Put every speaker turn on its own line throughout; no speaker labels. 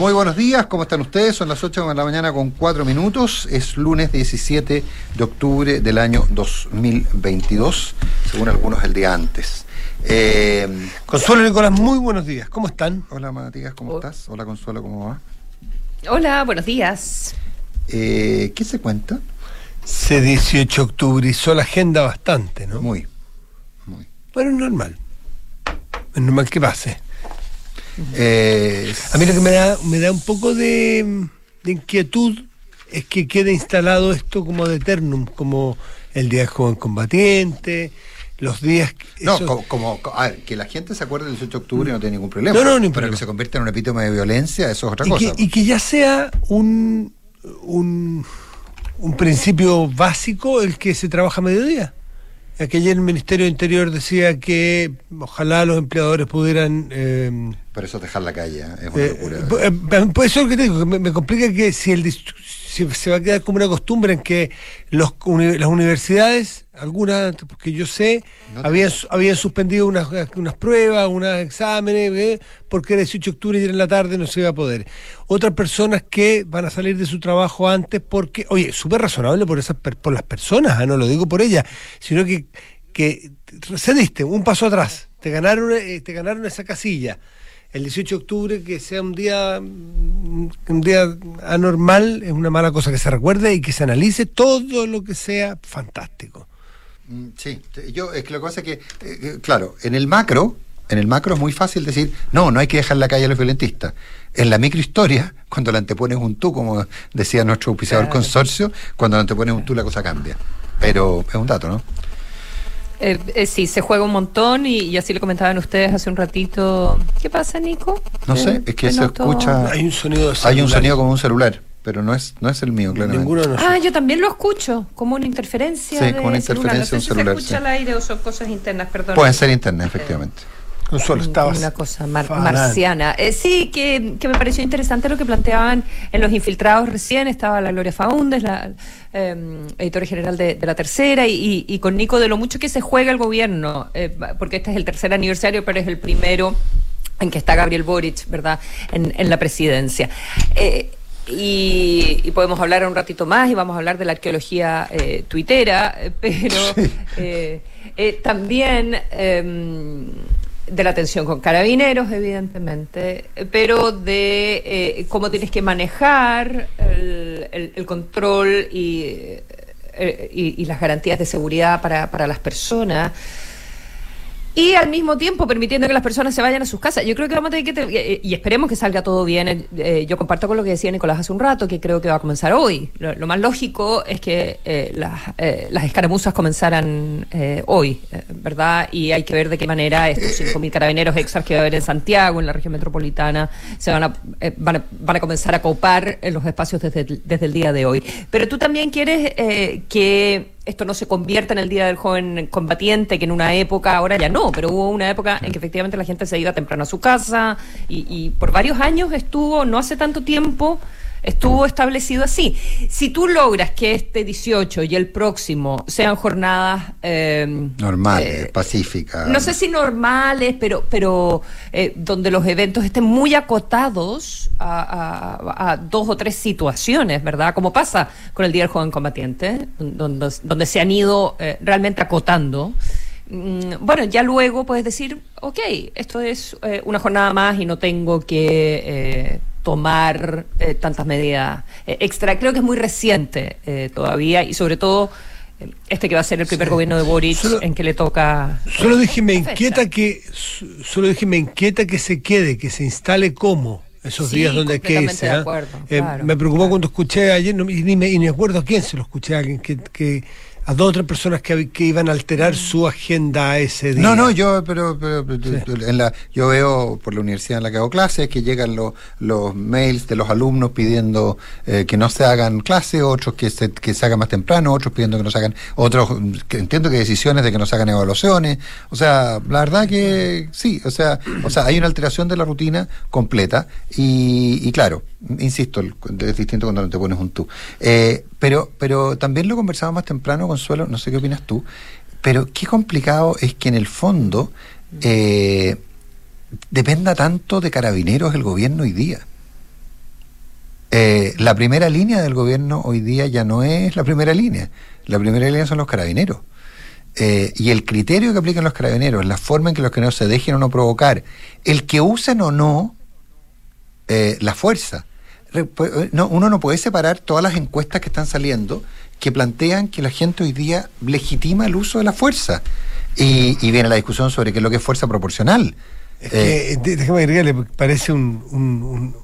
Muy buenos días, ¿cómo están ustedes? Son las 8 de la mañana con 4 minutos. Es lunes 17 de octubre del año 2022, según algunos el día antes.
Eh, Consuelo Nicolás, muy buenos días. ¿Cómo están?
Hola Matías, ¿cómo estás? Hola Consuelo, ¿cómo va?
Hola, buenos días.
Eh, ¿Qué se cuenta?
Se 18 de octubre hizo la agenda bastante, ¿no?
Muy, muy.
Bueno, es normal. Es normal que pase.
Eh,
a mí lo que me da, me da un poco de, inquietud es que quede instalado esto como de eternum, como el Día del Joven Combatiente, los días...
No, como, que la gente se acuerde del 18 de octubre no tiene ningún problema. No, no, Pero que se convierta en un epítome de violencia, eso es otra cosa.
y que ya sea un, un, un principio básico el que se trabaja a mediodía que ayer el Ministerio de Interior decía que ojalá los empleadores pudieran...
Eh, Por eso dejar la calle, ¿eh? es una eh,
locura. Eh, pues eso es lo que te digo, que me, complica que si, el, si se va a quedar como una costumbre en que los, las universidades algunas, porque yo sé, habían, habían suspendido unas, unas pruebas, unos exámenes, ¿eh? porque era 18 de octubre y en la tarde no se iba a poder. Otras personas que van a salir de su trabajo antes porque, oye, súper razonable por, esas, por las personas, ¿eh? no lo digo por ellas, sino que, que cediste un paso atrás, te ganaron, eh, te ganaron esa casilla el 18 de octubre que sea un día un día anormal es una mala cosa que se recuerde y que se analice todo lo que sea fantástico.
Mm, sí, yo es que lo que pasa es que, eh, eh, claro, en el macro, en el macro es muy fácil decir, no, no hay que dejar la calle a los violentistas. En la microhistoria, cuando le antepones un tú, como decía nuestro auspiciador consorcio, cuando le antepones un tú la cosa cambia. Pero es un dato, ¿no?
Eh, sí, se juega un montón y, así lo comentaban ustedes hace un ratito. ¿Qué pasa, Nico?
No sé, es que se escucha.
Hay un sonido.
Hay un sonido como un celular pero no es, no es el mío, claramente.
Ninguno ah, yo también lo escucho, como una interferencia.
Sí, como una interferencia
de un celular. No sé si se escucha al aire o son cosas internas, perdón.
Pueden ser internas, efectivamente.
Consuelo, estabas.
Una cosa marciana. Eh, sí, que, que, me pareció interesante lo que planteaban en los infiltrados recién. Estaba la Gloria Faúndes, la eh, editora general de, La Tercera, y, y, con Nico de lo mucho que se juega el gobierno, eh, porque este es el tercer aniversario, pero es el primero en que está Gabriel Boric, ¿verdad?, en, en la presidencia. Eh, y, podemos hablar un ratito más y vamos a hablar de la arqueología eh, tuitera, pero eh, eh, también em, de la tensión con carabineros, evidentemente, pero de cómo tienes que manejar el, control y, y, las garantías de seguridad para, para las personas y al mismo tiempo permitiendo que las personas se vayan a sus casas. Yo creo que vamos a tener que, eh, y esperemos que salga todo bien. Eh, yo comparto con lo que decía Nicolás hace un rato, que creo que va a comenzar hoy. Lo, más lógico es que eh, las, las escaramuzas comenzaran hoy, ¿verdad? Y hay que ver de qué manera estos 5.000 carabineros extras que va a haber en Santiago, en la región metropolitana, se van a, van a, van a comenzar a copar en los espacios desde, desde el día de hoy. Pero tú también quieres que esto no se convierta en el Día del Joven Combatiente, que en una época, ahora ya no, pero hubo una época en que efectivamente la gente se iba temprano a su casa y, y por varios años estuvo, no hace tanto tiempo, estuvo establecido así. Si tú logras que este 18 y el próximo sean jornadas...
Eh, normales, eh, pacíficas.
No sé si normales, pero, pero eh, donde los eventos estén muy acotados a, dos o tres situaciones, ¿verdad? Como pasa con el Día del Joven Combatiente, donde, donde se han ido realmente acotando mm, bueno, ya luego puedes decir, ok, esto es una jornada más y no tengo que tomar eh, tantas medidas eh, extra. Creo que es muy reciente eh, todavía y sobre todo este que va a ser el primer gobierno de Boric en que le toca.
Solo dije me inquieta que solo dije me inquieta que se quede, que se instale como esos días donde hay que irse. me preocupó cuando escuché ayer, no, ni, me, ni me acuerdo a quién se lo escuché, a alguien que, que a dos o tres personas que, que, iban a alterar su agenda ese día.
No, no, yo, pero, pero, en la, yo veo por la universidad en la que hago clases que llegan los, los mails de los alumnos pidiendo eh, que no se hagan clases, otros que se, que se hagan más temprano, otros pidiendo que no se hagan, otros que entiendo que decisiones de que no se hagan evaluaciones. O sea, la verdad que sí, o sea, o sea, hay una alteración de la rutina completa y, y claro, insisto, es distinto cuando te pones un tú. Eh, pero, pero también lo conversaba más temprano, Consuelo, no sé qué opinas tú, pero qué complicado es que en el fondo eh, dependa tanto de carabineros el gobierno hoy día. Eh, la primera línea del gobierno hoy día ya no es la primera línea. La primera línea son los carabineros. Y el criterio que aplican los carabineros, la forma en que los carabineros se dejen o no provocar, el que usen o no la fuerza. No, uno no puede separar todas las encuestas que están saliendo que plantean que la gente hoy día legitima el uso de la fuerza. Y, viene la discusión sobre qué es lo que es fuerza proporcional.
Es que, déjame agregarle, parece un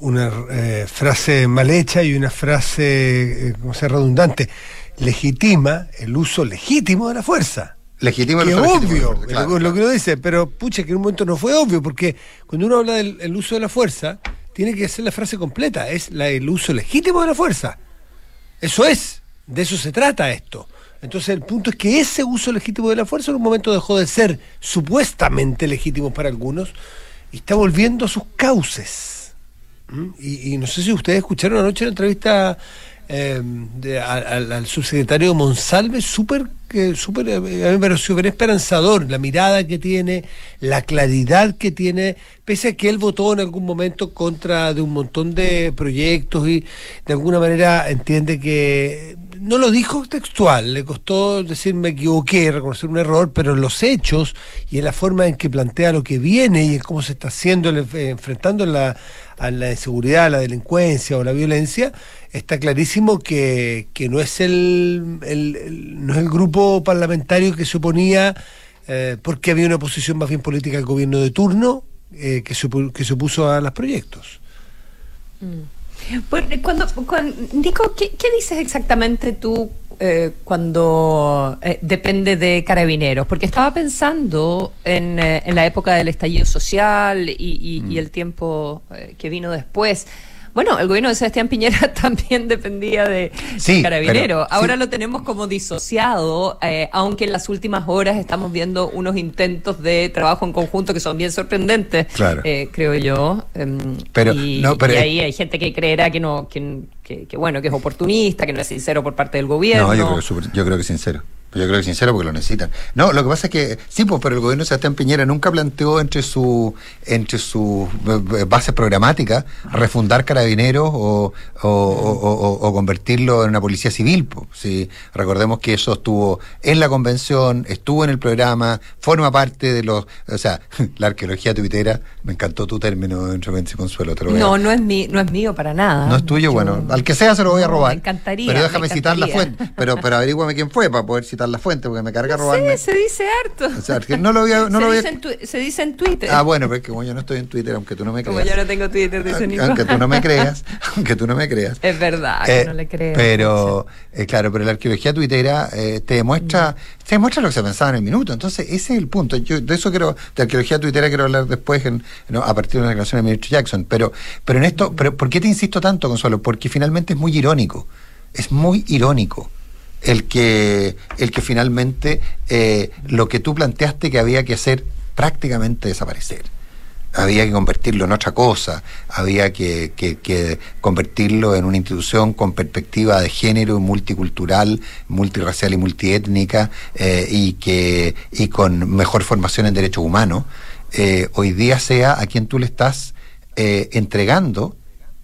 una eh, frase mal hecha y una frase, eh, como sea, redundante, legitima el uso legítimo de la fuerza.
Legítimo
el uso obvio, lo, lo, que uno dice, pero pucha, que en un momento no fue obvio, porque cuando uno habla del uso de la fuerza, tiene que ser la frase completa, es el uso legítimo de la fuerza. Eso es, de eso se trata esto. Entonces el punto es que ese uso legítimo de la fuerza en un momento dejó de ser supuestamente legítimo para algunos y está volviendo a sus cauces. Y, no sé si ustedes escucharon anoche la entrevista eh, al, subsecretario Monsalve, súper, súper, eh, a mí me pareció bien esperanzador, la mirada que tiene, la claridad que tiene, pese a que él votó en algún momento contra de un montón de proyectos y de alguna manera entiende que no lo dijo textual, le costó decir me equivoqué, reconocer un error, pero en los hechos y en la forma en que plantea lo que viene y en cómo se está haciendo, enfrentando la, a la inseguridad, a la delincuencia o la violencia, está clarísimo que, no, es el, no es el grupo parlamentario que se oponía eh, porque había una posición más bien política del gobierno de turno eh, que, se, que se opuso a los proyectos.
Mm. Cuando, cuando, Nico, ¿qué, dices exactamente tú eh, cuando eh, depende de carabineros? Porque estaba pensando en, eh, en la época del estallido social y, y, mm. el tiempo que vino después. Bueno, el gobierno de Sebastián Piñera también dependía de Carabinero. Ahora lo tenemos como disociado, eh, aunque en las últimas horas estamos viendo unos intentos de trabajo en conjunto que son bien sorprendentes, eh, creo yo. Em, pero, y, ahí hay gente que creerá que no, que, que, bueno, que es oportunista, que no es sincero por parte del gobierno.
No, yo creo, yo creo que es sincero. Yo creo que sincero porque lo necesitan. No, lo que pasa es que sí, pues, pero el gobierno de Sebastián Piñera nunca planteó entre su entre sus bases programáticas refundar carabineros o, o, convertirlo en una policía civil. Pues. Sí, recordemos que eso estuvo en la convención, estuvo en el programa, forma parte de los, o sea, la arqueología tuitera. Me encantó tu término, y Consuelo. Te lo voy
no, no es mi, no es mío para nada.
No es tuyo, bueno, al que sea se lo voy a robar.
Me encantaría.
Pero déjame citar la fuente. Pero, pero averígüame quién fue para poder citar la fuente porque me carga no robarme.
se dice harto.
O sea, que no lo voy a, no
se,
lo
dice en se dice en Twitter.
Ah, bueno, pero es que como yo no estoy en Twitter, aunque tú no me creas.
Como yo no tengo Twitter, dice
Nico. Aunque tú no me creas, aunque tú no me creas.
Es verdad, que eh, no le creo.
Pero, eh, claro, pero la arqueología tuitera eh, te demuestra mm. te demuestra lo que se pensaba en el minuto. Entonces, ese es el punto. Yo de eso quiero, de arqueología tuitera quiero hablar después a partir de una declaración del ministro Jackson. Pero, pero en esto, pero ¿por qué te insisto tanto, Consuelo? Porque finalmente es muy irónico. Es muy irónico el que, el que finalmente eh, lo que tú planteaste que había que hacer prácticamente desaparecer. Había que convertirlo en otra cosa, había que, que, convertirlo en una institución con perspectiva de género, multicultural, multiracial y multiétnica eh, y, que, y con mejor formación en derechos humanos. Eh, hoy día sea a quien tú le estás entregando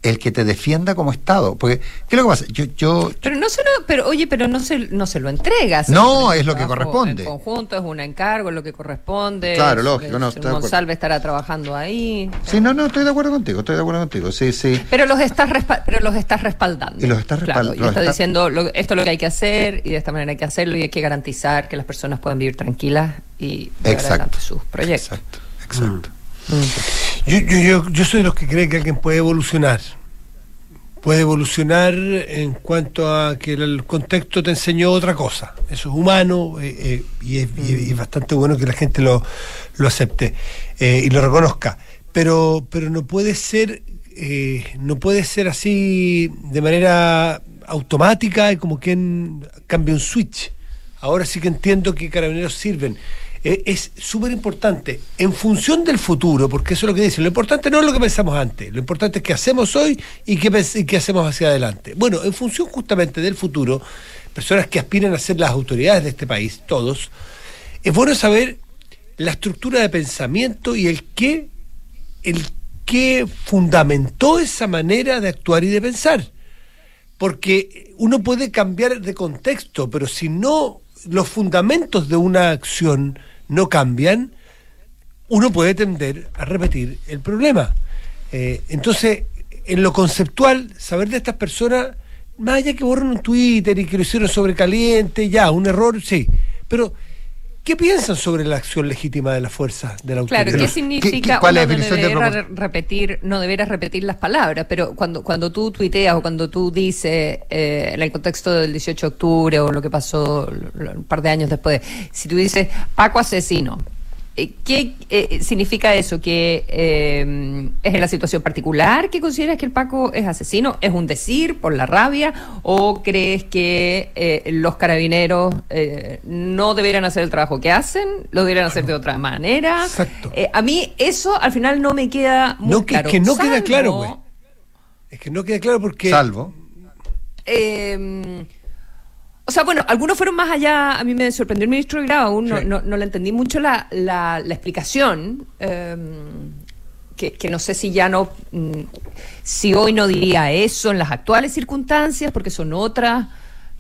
el que te defienda como Estado. Porque, ¿qué es lo que pasa? Yo, yo,
pero no se lo, pero oye, pero no se, no se lo entregas.
No, es lo que corresponde.
En conjunto, es un encargo, es lo que corresponde.
Claro, lógico, no.
González estará trabajando ahí.
Sí, no, no, estoy de acuerdo contigo, estoy de acuerdo contigo, sí, sí.
Pero los estás, pero los estás respaldando.
Y los estás respaldando.
Claro, y estás diciendo, esto es lo que hay que hacer y de esta manera hay que hacerlo y hay que garantizar que las personas puedan vivir tranquilas y
exacto,
sus proyectos.
Exacto, exacto.
Yo, yo, yo, soy de los que creen que alguien puede evolucionar. Puede evolucionar en cuanto a que el contexto te enseñó otra cosa. Eso es humano eh, eh, y, es, bastante bueno que la gente lo, lo acepte eh, y lo reconozca. Pero, pero no puede ser no puede ser así de manera automática como quien cambia un switch. Ahora sí que entiendo que carabineros sirven. Eh, es súper importante en función del futuro, porque eso es lo que dicen. Lo importante no es lo que pensamos antes, lo importante es qué hacemos hoy y qué, qué hacemos hacia adelante. Bueno, en función justamente del futuro, personas que aspiran a ser las autoridades de este país, todos, es bueno saber la estructura de pensamiento y el qué, el qué fundamentó esa manera de actuar y de pensar. Porque uno puede cambiar de contexto, pero si no los fundamentos de una acción no cambian, uno puede tender a repetir el problema. Eh, entonces, en lo conceptual, saber de estas personas, más allá que borran un Twitter y que lo hicieron sobrecaliente, ya, un error, sí. Pero, ¿qué piensan sobre la acción legítima de la fuerza de la autoridad?
Claro, ¿qué significa? ¿Qué, no, deberás repetir, no deberás repetir las palabras, pero cuando, cuando tú tuiteas o cuando tú dices, eh, en el contexto del 18 de octubre o lo que pasó un par de años después, si tú dices Paco asesino, ¿Qué eh, significa eso? ¿Que eh, es en la situación particular que consideras que el Paco es asesino? ¿Es un decir por la rabia? ¿O crees que los carabineros no deberían hacer el trabajo que hacen? ¿Lo deberían hacer de otra manera? Exacto. a mí eso al final no me queda muy
no,
claro.
Es que no queda claro, güey. Es que no queda claro porque...
Salvo.
O sea, bueno, algunos fueron más allá. A mí me sorprendió el ministro de Grau, aún no, no, le entendí mucho la, la, explicación. Em, que, que, no sé si ya no. Mm, si hoy no diría eso en las actuales circunstancias, porque son otras.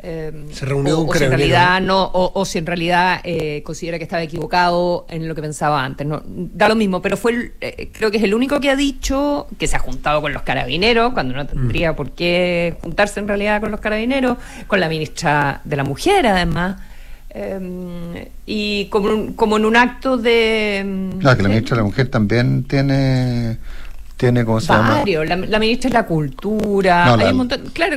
Em, se reunió
o, si en realidad no o, si en realidad eh, considera que estaba equivocado en lo que pensaba antes no da lo mismo pero fue eh, creo que es el único que ha dicho que se ha juntado con los carabineros cuando no tendría mm. por qué juntarse en realidad con los carabineros con la ministra de la mujer además em, y como, como en un acto de
claro que la ministra de la mujer también tiene tiene como se
la, ministra de la cultura hay un montón claro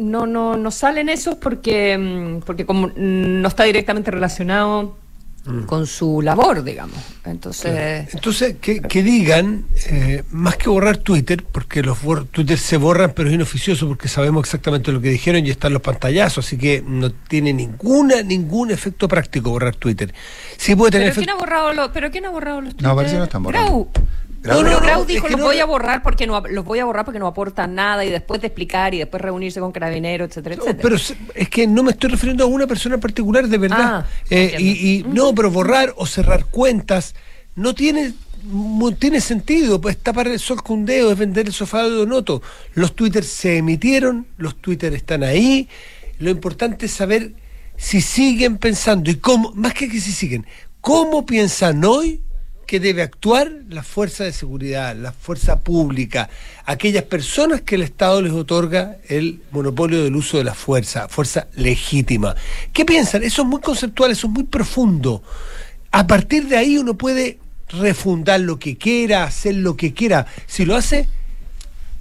no, no, no salen esos porque, mm, porque como no está directamente relacionado mm. con su labor, digamos. Entonces,
Entonces que, digan, eh, más que borrar Twitter, porque los Twitter se borran, pero es inoficioso porque sabemos exactamente lo que dijeron y están los pantallazos, así que no tiene ninguna ningún efecto práctico borrar Twitter. Sí puede tener
¿Pero, quién ha borrado ¿Pero quién ha borrado los
Twitter? No, parece que no están
No, no, Grau dijo los voy a borrar porque no los voy a borrar porque no aportan nada y después de explicar y después reunirse con carabineros, etcétera, etcétera.
Pero es que no me estoy refiriendo a una persona en particular de verdad. Ah, eh, y, no, pero borrar o cerrar cuentas no tiene tiene sentido, pues tapar el sol con un dedo, es vender el sofá de Donoto. Los twitters se emitieron, los twitters están ahí. Lo importante es saber si siguen pensando y cómo, más que que si siguen, cómo piensan hoy que debe actuar la fuerza de seguridad, la fuerza pública, aquellas personas que el Estado les otorga el monopolio del uso de la fuerza, fuerza legítima. ¿Qué piensan? Eso es muy conceptual, eso es muy profundo. A partir de ahí uno puede refundar lo que quiera, hacer lo que quiera, si lo hace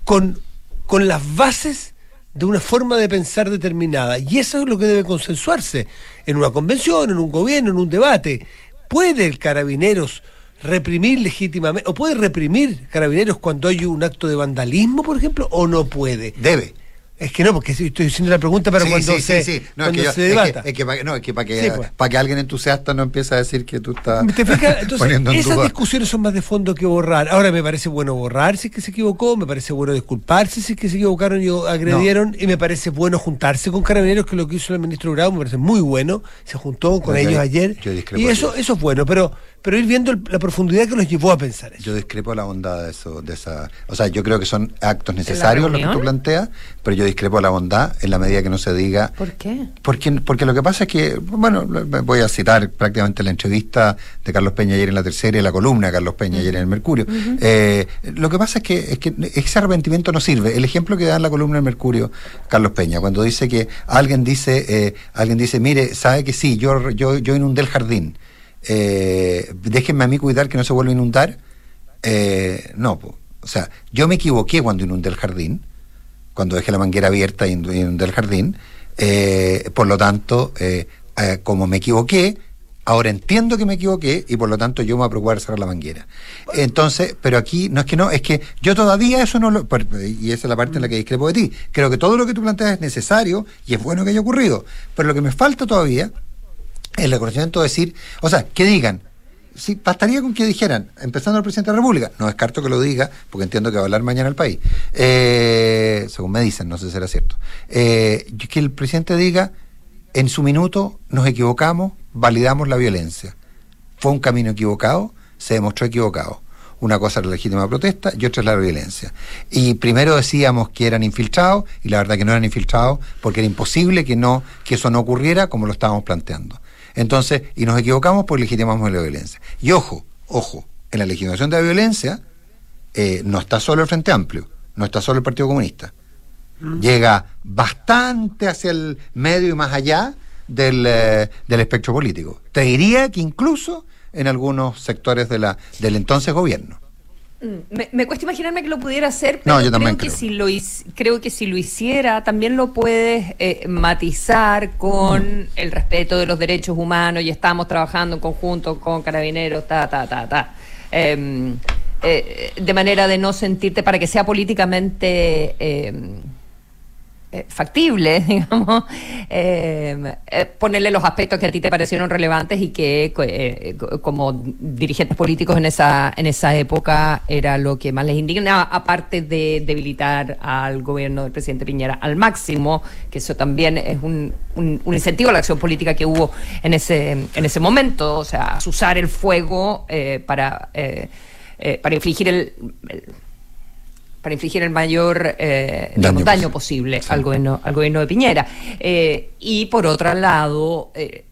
con, con las bases de una forma de pensar determinada. Y eso es lo que debe consensuarse en una convención, en un gobierno, en un debate. ¿Puede el carabineros reprimir legítimamente, o puede reprimir carabineros cuando hay un acto de vandalismo, por ejemplo, o no puede.
Debe.
Es que no, porque estoy haciendo la pregunta para cuando, se, sí, no, cuando es que se debata.
Es que, no, es que para que, pues. para que alguien entusiasta no empiece a decir que tú estás
¿Te fijas? Entonces, esas discusiones son más de fondo que borrar. Ahora me parece bueno borrar si es que se equivocó, me parece bueno disculparse si es que se equivocaron y agredieron, y me parece bueno juntarse con carabineros, que lo que hizo el ministro Grau me parece muy bueno. Se juntó con ellos ayer. y eso, eso es bueno, pero pero ir viendo la profundidad que los llevó a pensar eso.
Yo discrepo la bondad de eso, de esa, o sea, yo creo que son actos necesarios los que tú planteas, pero yo discrepo la bondad en la medida que no se diga.
¿Por qué?
Porque, porque lo que pasa es que, bueno, voy a citar prácticamente la entrevista de Carlos Peña ayer en la tercera y la columna de Carlos Peña ayer en el Mercurio. Eh, lo que pasa es que, es que ese arrepentimiento no sirve. El ejemplo que da en la columna del Mercurio Carlos Peña, cuando dice que alguien dice, eh, alguien dice, mire, sabe que sí, yo, yo, yo inundé el jardín eh, déjenme a mí cuidar que no se vuelva a inundar. Eh, no, o sea, yo me equivoqué cuando inundé el jardín, cuando dejé la manguera abierta y inundé el jardín. Eh, por lo tanto, eh, como me equivoqué, ahora entiendo que me equivoqué y por lo tanto yo me voy a preocupar de cerrar la manguera. Entonces, pero aquí no es que no, es que yo todavía eso no lo. Y esa es la parte en la que discrepo de ti. Creo que todo lo que tú planteas es necesario y es bueno que haya ocurrido. Pero lo que me falta todavía el reconocimiento de decir, o sea, que digan, sí, bastaría con que dijeran, empezando el presidente de la República, no descarto que lo diga, porque entiendo que va a hablar mañana el país, eh, según me dicen, no sé si será cierto, eh, que el presidente diga, en su minuto nos equivocamos, validamos la violencia. Fue un camino equivocado, se demostró equivocado. Una cosa era la legítima protesta y otra es la violencia. Y primero decíamos que eran infiltrados y la verdad que no eran infiltrados porque era imposible que, no, que eso no ocurriera como lo estábamos planteando. Entonces, y nos equivocamos porque legitimamos la violencia. Y ojo, ojo, en la legitimación de la violencia eh, no está solo el Frente Amplio, no está solo el Partido Comunista. Mm. Llega bastante hacia el medio y más allá del, eh, del espectro político. Te diría que incluso en algunos sectores de la, del entonces gobierno.
Mm, me, cuesta imaginarme que lo pudiera hacer, pero yo creo, Que si lo, creo que si lo hiciera, también lo puedes eh, matizar con el respeto de los derechos humanos. Y estamos trabajando en conjunto con carabineros, ta, ta, ta, ta. Em, eh, de manera de no sentirte, para que sea políticamente... Eh, factible, digamos, eh, eh, ponerle los aspectos que a ti te parecieron relevantes y que como dirigentes políticos en esa, en esa época era lo que más les indignaba, aparte de debilitar al gobierno del presidente Piñera al máximo, que eso también es un, un, incentivo a la acción política que hubo en ese, en ese momento, o sea, usar el fuego para, para infligir el para infligir el mayor eh, daño, posible al, gobierno, al gobierno de Piñera. Eh, y por otro lado, eh,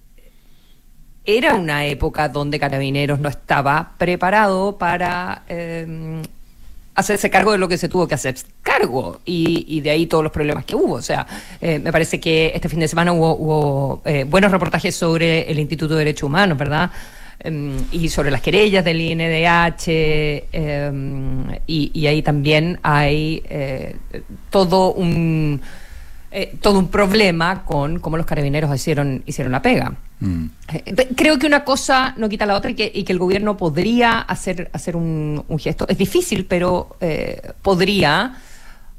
era una época donde Carabineros no estaba preparado para hacerse cargo de lo que se tuvo que hacer cargo y, de ahí todos los problemas que hubo. O sea, me parece que este fin de semana hubo, hubo buenos reportajes sobre el Instituto de Derechos Humanos, ¿verdad? Em, y sobre las querellas del INDH, em, y, ahí también hay eh, todo un eh, todo un problema con cómo los carabineros hicieron, hicieron la pega. Mm. Eh, creo que una cosa no quita la otra y que, y que el gobierno podría hacer, hacer un, gesto. Es difícil, pero podría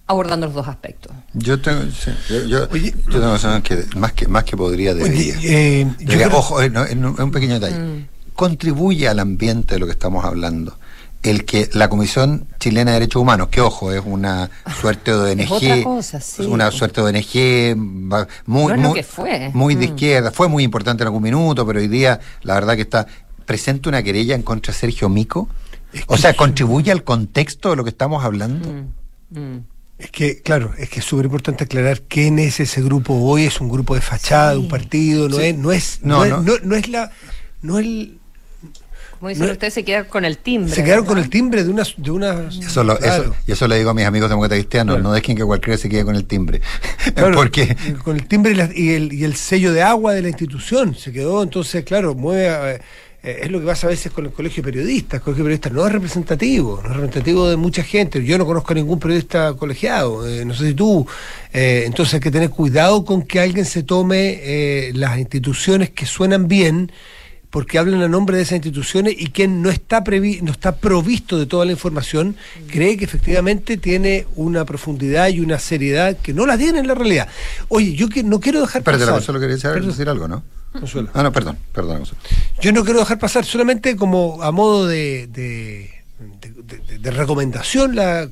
abordando los dos aspectos.
Yo tengo, yo, tengo que más que más que podría debería. ojo, es, un pequeño detalle. Mm contribuye al ambiente de lo que estamos hablando el que la Comisión Chilena de Derechos Humanos, que ojo, es una suerte de ONG, una suerte de ONG muy, muy, muy de mm. izquierda, fue muy importante en algún minuto, pero hoy día la verdad que está presente una querella en contra de Sergio Mico. o sea, contribuye al contexto de lo que estamos hablando. Mm,
mm. Es que, claro, es que es súper importante aclarar quién es ese grupo hoy, es un grupo de fachada, un partido, no es, no es, no, no es la, no es
como dicen ustedes, se quedaron con el timbre.
Se quedaron con el timbre de una... De una
eso, y eso le digo a mis amigos demócratas cristianos, no dejen que cualquiera se quede con el timbre.
Porque... Con el timbre y, el, y, el, sello de agua de la institución se quedó, entonces, claro, mueve... Eh, es lo que pasa a veces con el colegio de periodistas. El colegio de periodistas no es representativo, no es representativo de mucha gente. Yo no conozco a ningún periodista colegiado, eh, no sé si tú. Eh, entonces hay que tener cuidado con que alguien se tome las instituciones que suenan bien porque hablan a nombre de esas instituciones y quien no está, previ no está provisto de toda la información cree que efectivamente tiene una profundidad y una seriedad que no la tiene en la realidad. Oye, yo que, no quiero dejar
pasar... Pero solo quería decir algo, ¿no? Ah, no, perdón, perdón.
Yo no quiero dejar pasar solamente como a modo de de, recomendación la,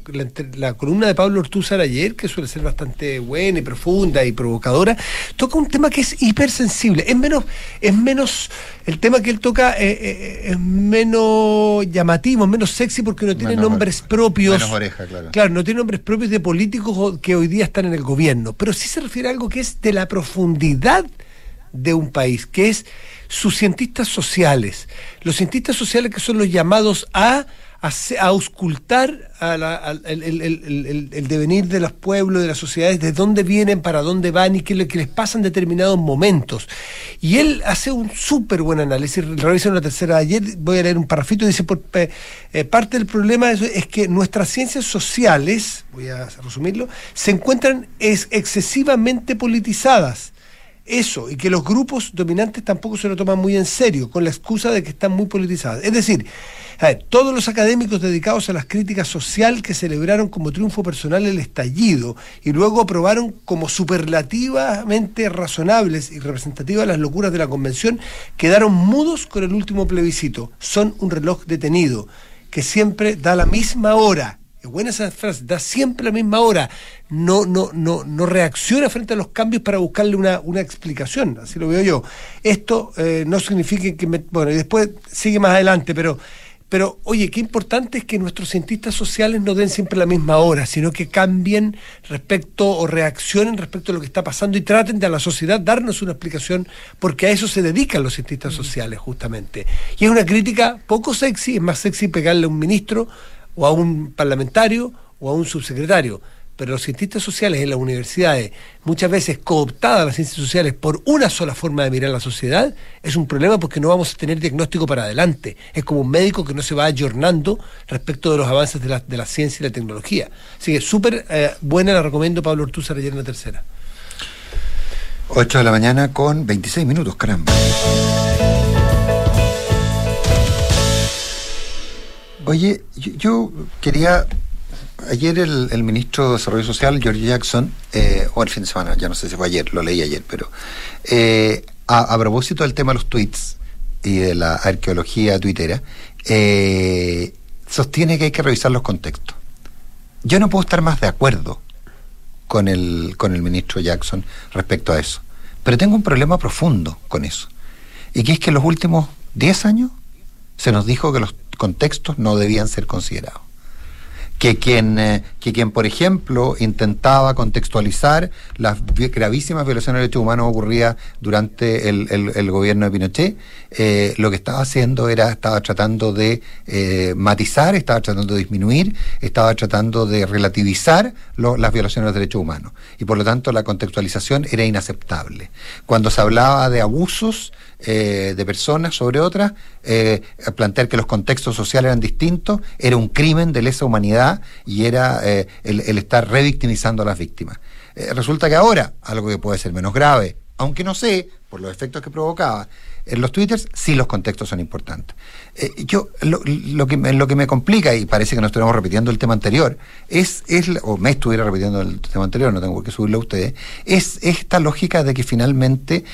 la, columna de Pablo Ortúzar ayer, que suele ser bastante buena y profunda y provocadora, toca un tema que es hipersensible. Es menos, es menos, el tema que él toca eh, eh, es menos llamativo, menos sexy porque no tiene nombres propios.
Menos oreja, claro.
Claro, no tiene nombres propios de políticos que hoy día están en el gobierno, pero sí se refiere a algo que es de la profundidad de un país, que es sus cientistas sociales. Los cientistas sociales que son los llamados a a, auscultar el, devenir de los pueblos, de las sociedades, de dónde vienen, para dónde van y qué, les pasa en determinados momentos. Y él hace un súper buen análisis, realiza una tercera ayer, voy a leer un parrafito, y dice, por, eh, parte del problema es, que nuestras ciencias sociales, voy a resumirlo, se encuentran es, excesivamente politizadas eso y que los grupos dominantes tampoco se lo toman muy en serio, con la excusa de que están muy politizadas. Es decir, todos los académicos dedicados a las críticas social que celebraron como triunfo personal el estallido y luego aprobaron como superlativamente razonables y representativas las locuras de la convención, quedaron mudos con el último plebiscito. Son un reloj detenido que siempre da la misma hora es buena esa frase, da siempre la misma hora, no, no, no, no reacciona frente a los cambios para buscarle una, una explicación, así lo veo yo. Esto eh, no significa que, me, bueno, y después sigue más adelante, pero pero oye, qué importante es que nuestros cientistas sociales no den siempre la misma hora, sino que cambien respecto o reaccionen respecto a lo que está pasando y traten de a la sociedad darnos una explicación, porque a eso se dedican los cientistas sociales justamente. Y es una crítica poco sexy, es más sexy pegarle a un ministro o a un parlamentario o a un subsecretario pero los cientistas sociales en las universidades, muchas veces cooptadas las ciencias sociales por una sola forma de mirar la sociedad, es un problema porque no vamos a tener diagnóstico para adelante. Es como un médico que no se va ayornando respecto de los avances de la, de la ciencia y la tecnología. Así que súper eh, buena, la recomiendo Pablo Ortúzar ayer en la tercera.
8 de la mañana con 26 minutos, caramba. Oye, yo quería ayer el, ministro de Desarrollo Social, George Jackson, eh, o el fin de semana, ya no sé si fue ayer, lo leí ayer, pero eh, a, propósito del tema de los tweets y de la arqueología tuitera, eh, sostiene que hay que revisar los contextos. Yo no puedo estar más de acuerdo con el, con el ministro Jackson respecto a eso, pero tengo un problema profundo con eso, y que es que en los últimos 10 años se nos dijo que los contextos no debían ser considerados que quien, eh, que quien, por ejemplo, intentaba contextualizar las gravísimas violaciones de derechos humanos ocurridas durante el, el, gobierno de Pinochet, eh, lo que estaba haciendo era, estaba tratando de eh, matizar, estaba tratando de disminuir, estaba tratando de relativizar las violaciones de derechos humanos. Y por lo tanto la contextualización era inaceptable. Cuando se hablaba de abusos, eh, de personas sobre otras, eh, plantear que los contextos sociales eran distintos, era un crimen de lesa humanidad y era eh, el, estar revictimizando a las víctimas. resulta que ahora, algo que puede ser menos grave, aunque no sé, por los efectos que provocaba, en los twitters sí los contextos son importantes. yo lo, que, lo que me complica, y parece que nos estuviéramos repitiendo el tema anterior, es, es o me estuviera repitiendo el tema anterior, no tengo por qué subirlo a ustedes, es esta lógica de que finalmente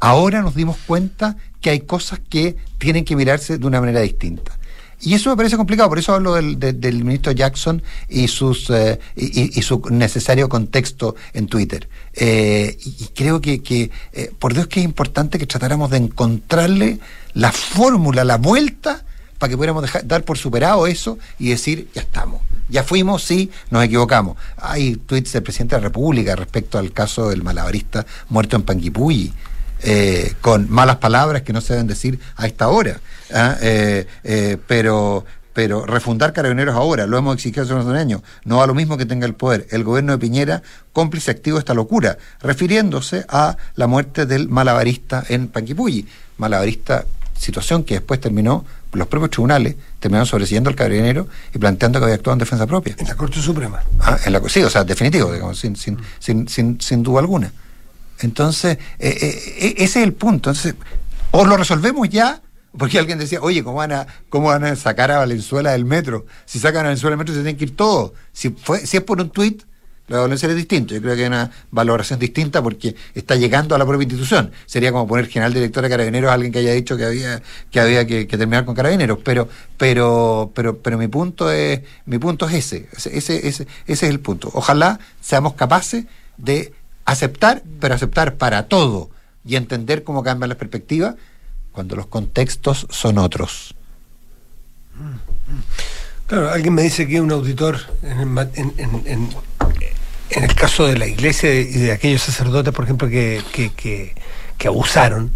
ahora nos dimos cuenta que hay cosas que tienen que mirarse de una manera distinta. Y eso me parece complicado, por eso hablo del, ministro Jackson y, sus, eh, y, su necesario contexto en Twitter. Eh, y creo que, por Dios que es importante que tratáramos de encontrarle la fórmula, la vuelta, para que pudiéramos dar por superado eso y decir, ya estamos, ya fuimos, sí, nos equivocamos. Hay tweets del presidente de la República respecto al caso del malabarista muerto en Panguipulli. Eh, con malas palabras que no se deben decir a esta hora. ¿ah? Eh, eh, pero, pero refundar carabineros ahora, lo hemos exigido hace unos años, no va lo mismo que tenga el poder. El gobierno de Piñera, cómplice activo de esta locura, refiriéndose a la muerte del malabarista en Panquipulli. Malabarista, situación que después terminó, los propios tribunales terminaron sobreseyendo al carabinero y planteando que había actuado en defensa propia.
En la Corte Suprema.
Ah, en la, sí, o sea, definitivo, digamos, sin, sin, sin, sin, sin duda alguna. Entonces, eh, eh, ese es el punto. Entonces, o lo resolvemos ya, porque alguien decía, oye, ¿cómo van a, cómo van a sacar a Valenzuela del metro? Si sacan a Valenzuela del metro, se tienen que ir todos. Si, fue, si es por un tuit, la violencia es distinto. Yo creo que hay una valoración distinta porque está llegando a la propia institución. Sería como poner general director de carabineros a alguien que haya dicho que había que había que, terminar con carabineros. Pero, pero, pero, pero mi punto es, mi punto es ese. Ese, ese, ese es el punto. Ojalá seamos capaces de aceptar, pero aceptar para todo y entender cómo cambian las perspectivas cuando los contextos son otros.
Claro, alguien me dice que un auditor en el, en, el caso de la iglesia y de aquellos sacerdotes, por ejemplo, que, que, abusaron,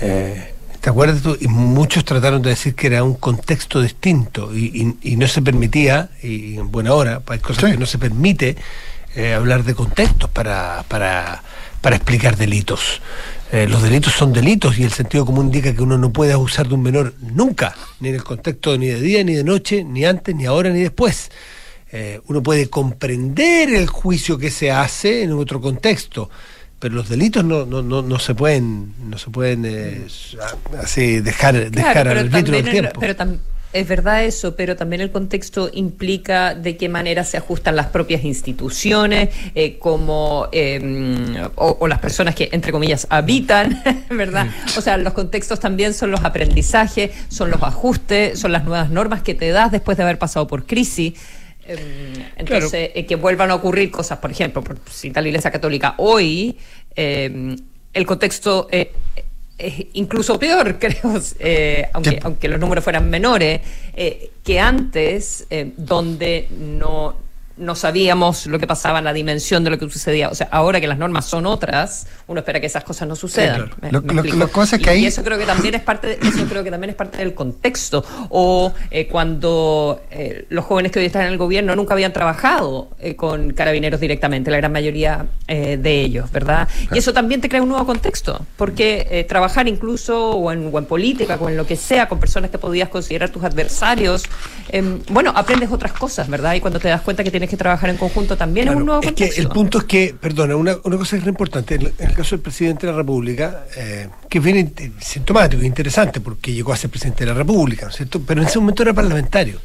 eh, ¿te acuerdas tú? Y muchos trataron de decir que era un contexto distinto y, no se permitía, y en buena hora, hay cosas que no se permite eh, hablar de contextos para, para, para explicar delitos. Eh, los delitos son delitos y el sentido común indica que uno no puede abusar de un menor nunca, ni en el contexto ni de día, ni de noche, ni antes, ni ahora, ni después. Eh, uno puede comprender el juicio que se hace en otro contexto, pero los delitos no, no, no, no se pueden no se pueden así dejar dejar al arbitrio del tiempo.
Pero es verdad eso, pero también el contexto implica de qué manera se ajustan las propias instituciones, eh, como em, o, las personas que entre comillas habitan, ¿verdad? O sea, los contextos también son los aprendizajes, son los ajustes, son las nuevas normas que te das después de haber pasado por crisis. Em, entonces, eh, que vuelvan a ocurrir cosas, por ejemplo, por citar la Iglesia Católica hoy, em, el contexto eh, incluso peor, creo, eh, aunque, aunque los números fueran menores, eh, que antes, eh, donde no no sabíamos lo que pasaba en la dimensión de lo que sucedía. O sea, ahora que las normas son otras, uno espera que esas cosas no sucedan. y, eso creo que también es parte, de, eso creo que también es parte del contexto. O eh, cuando eh, los jóvenes que hoy están en el gobierno nunca habían trabajado eh, con carabineros directamente, la gran mayoría de ellos, ¿verdad? Y eso también te crea un nuevo contexto, porque trabajar incluso o en, o en política, o en lo que sea, con personas que podías considerar tus adversarios, em, bueno, aprendes otras cosas, ¿verdad? Y cuando te das cuenta que tienes que trabajar en conjunto también es un nuevo
es Que el punto es que, perdona, una, una cosa es importante. En, el caso del presidente de la República, eh, que es bien sintomático, interesante, porque llegó a ser presidente de la República, ¿no es cierto? Pero en ese momento era parlamentario.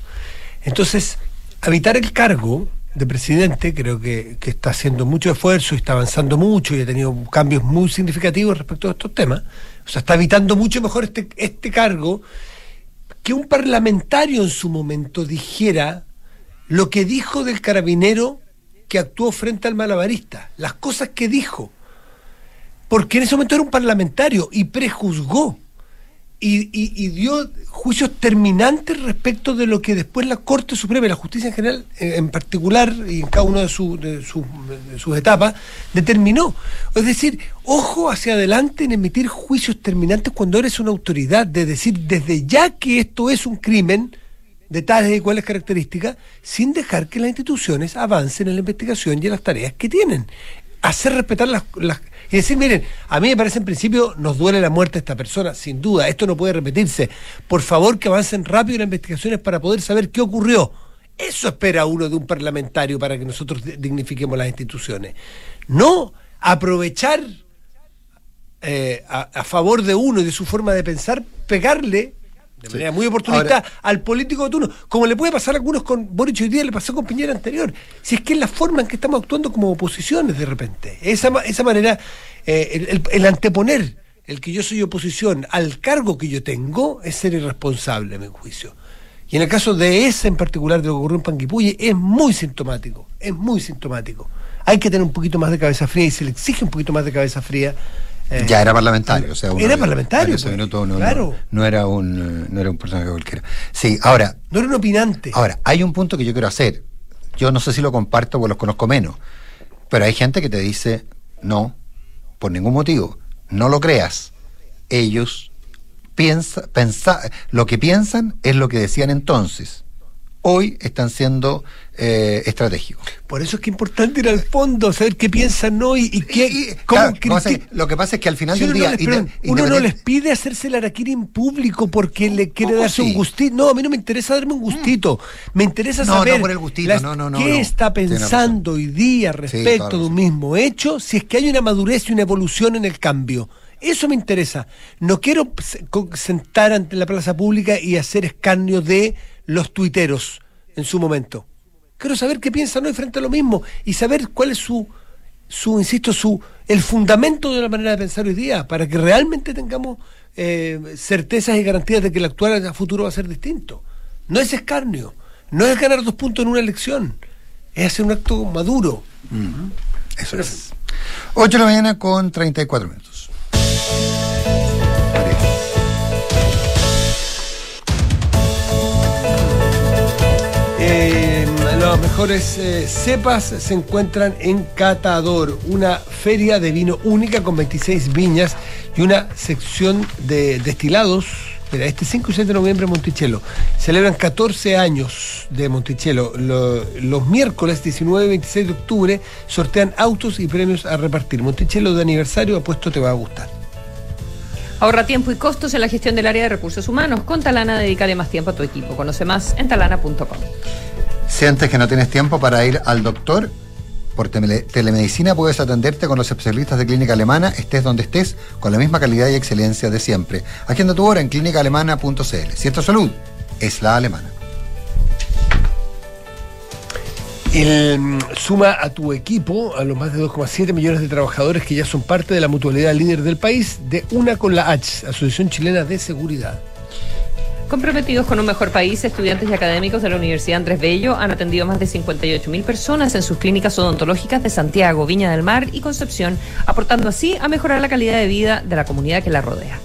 Entonces, habitar el cargo de presidente, creo que, que, está haciendo mucho esfuerzo y está avanzando mucho y ha tenido cambios muy significativos respecto a estos temas. O sea, está evitando mucho mejor este, este cargo que un parlamentario en su momento dijera lo que dijo del carabinero que actuó frente al malabarista, las cosas que dijo, porque en ese momento era un parlamentario y prejuzgó y, dio juicios terminantes respecto de lo que después la Corte Suprema y la Justicia en general, en particular y en cada una de, de, sus etapas, determinó. Es decir, ojo hacia adelante en emitir juicios terminantes cuando eres una autoridad, de decir desde ya que esto es un crimen, de tales y cuales características, sin dejar que las instituciones avancen en la investigación y en las tareas que tienen. Hacer respetar las, y decir, miren, a mí me parece en principio nos duele la muerte de esta persona, sin duda, esto no puede repetirse. Por favor que avancen rápido las investigaciones para poder saber qué ocurrió. Eso espera uno de un parlamentario para que nosotros dignifiquemos las instituciones. No aprovechar eh, a favor de uno y de su forma de pensar, pegarle de manera muy oportunista al político de turno, como le puede pasar a algunos con Boric hoy día, le pasó con Piñera anterior. Si es que es la forma en que estamos actuando como oposiciones de repente. Esa, esa manera, eh, el, anteponer el que yo soy oposición al cargo que yo tengo es ser irresponsable, a mi juicio. Y en el caso de ese en particular, de lo que ocurrió en Panguipulli, es muy sintomático, es muy sintomático. Hay que tener un poquito más de cabeza fría y se le exige un poquito más de cabeza fría
eh, ya era parlamentario, o sea,
era parlamentario.
Pues, no, claro. no, era un no era un personaje cualquiera. Sí, ahora.
No era un opinante.
Ahora, hay un punto que yo quiero hacer. Yo no sé si lo comparto o los conozco menos. Pero hay gente que te dice, no, por ningún motivo, no lo creas. Ellos piensa, pensa, lo que piensan es lo que decían entonces hoy están siendo eh, estratégicos.
Por eso es que es importante ir al fondo, saber qué piensan hoy y, qué. cómo,
lo que pasa es que al final del día.
uno no les pide hacerse el araquiri en público porque le quiere darse un gustito. No, a mí no me interesa darme un gustito. Me interesa saber qué está pensando hoy día respecto de un mismo hecho, si es que hay una madurez y una evolución en el cambio. Eso me interesa. No quiero sentar ante la plaza pública y hacer escarnio de los tuiteros en su momento. Quiero saber qué piensan hoy frente a lo mismo y saber cuál es su, su insisto, su el fundamento de la manera de pensar hoy día, para que realmente tengamos eh, certezas y garantías de que el actual a futuro va a ser distinto. No es escarnio, no es ganar dos puntos en una elección, es hacer un acto maduro.
Eso es. 8 de la mañana con 34 minutos.
Las mejores eh, cepas se encuentran en Catador, una feria de vino única con 26 viñas y una sección de destilados. Mira, este 5 y 6 de noviembre Monticello. Celebran 14 años de Monticello. los miércoles 19 y 26 de octubre sortean autos y premios a repartir. Monticello de aniversario, apuesto te va a gustar.
Ahorra tiempo y costos en la gestión del área de recursos humanos. Con Talana, dedícale más tiempo a tu equipo. Conoce más en talana.com.
¿Sientes que no tienes tiempo para ir al doctor? Por telemedicina puedes atenderte con los especialistas de Clínica Alemana, estés donde estés, con la misma calidad y excelencia de siempre. Agenda tu hora en clínicaalemana.cl. Si salud, es la alemana.
El, mm, suma a tu equipo a los más de 2,7 millones de trabajadores que ya son parte de la mutualidad líder del país, de una con la H, Asociación Chilena de Seguridad.
Comprometidos con un mejor país, estudiantes y académicos de la Universidad Andrés Bello han atendido más de 58 mil personas en sus clínicas odontológicas de Santiago, Viña del Mar y Concepción, aportando así a mejorar la calidad de vida de la comunidad que la rodea.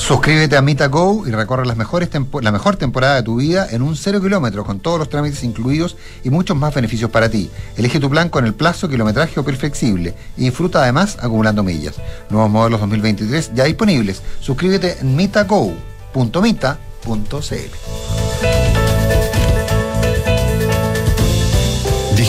Suscríbete a MitaGo y recorre la mejor temporada de tu vida en un cero kilómetro, con todos los trámites incluidos y muchos más beneficios para ti. Elige tu plan con el plazo, kilometraje o flexible y disfruta además acumulando millas. Nuevos modelos 2023 ya disponibles. Suscríbete en mitago.mita.cl.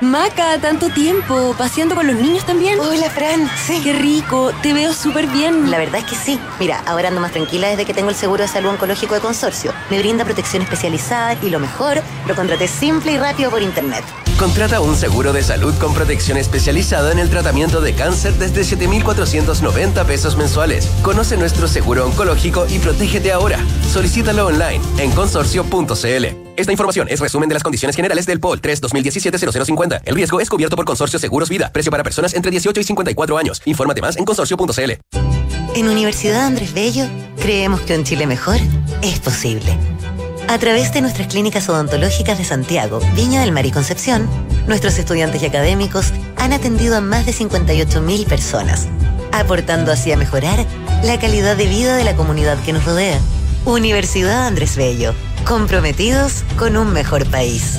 Maca, tanto tiempo, paseando con los niños también.
Hola, Fran.
Sí. Qué rico, te veo súper bien.
La verdad es que sí. Mira, ahora ando más tranquila desde que tengo el seguro de salud oncológico de consorcio. Me brinda protección especializada y lo mejor, lo contraté simple y rápido por internet.
Contrata un seguro de salud con protección especializada en el tratamiento de cáncer desde 7,490 pesos mensuales. Conoce nuestro seguro oncológico y protégete ahora. Solicítalo online en consorcio.cl. Esta información es resumen de las condiciones generales del POL 3 2017-0050. El riesgo es cubierto por Consorcio Seguros Vida. Precio para personas entre 18 y 54 años. Infórmate más en consorcio.cl.
En Universidad Andrés Bello, creemos que un Chile mejor es posible. A través de nuestras clínicas odontológicas de Santiago, Viña del Mar y Concepción, nuestros estudiantes y académicos han atendido a más de 58.000 personas, aportando así a mejorar la calidad de vida de la comunidad que nos rodea. Universidad Andrés Bello, comprometidos con un mejor país.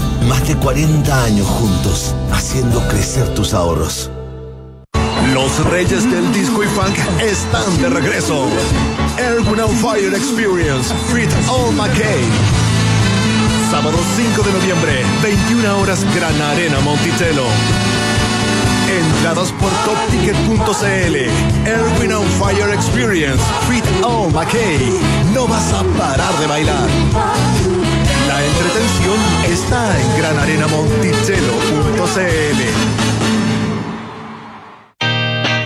Más de 40 años juntos, haciendo crecer tus ahorros.
Los reyes del disco y funk están de regreso. Erwin on Fire Experience, Frit All McKay. Sábado 5 de noviembre, 21 horas, Gran Arena Monticello. Entradas por topticket.cl. Erwin on Fire Experience, Fit All McKay. No vas a parar de bailar. Entretención está en granarenamonticello.cl.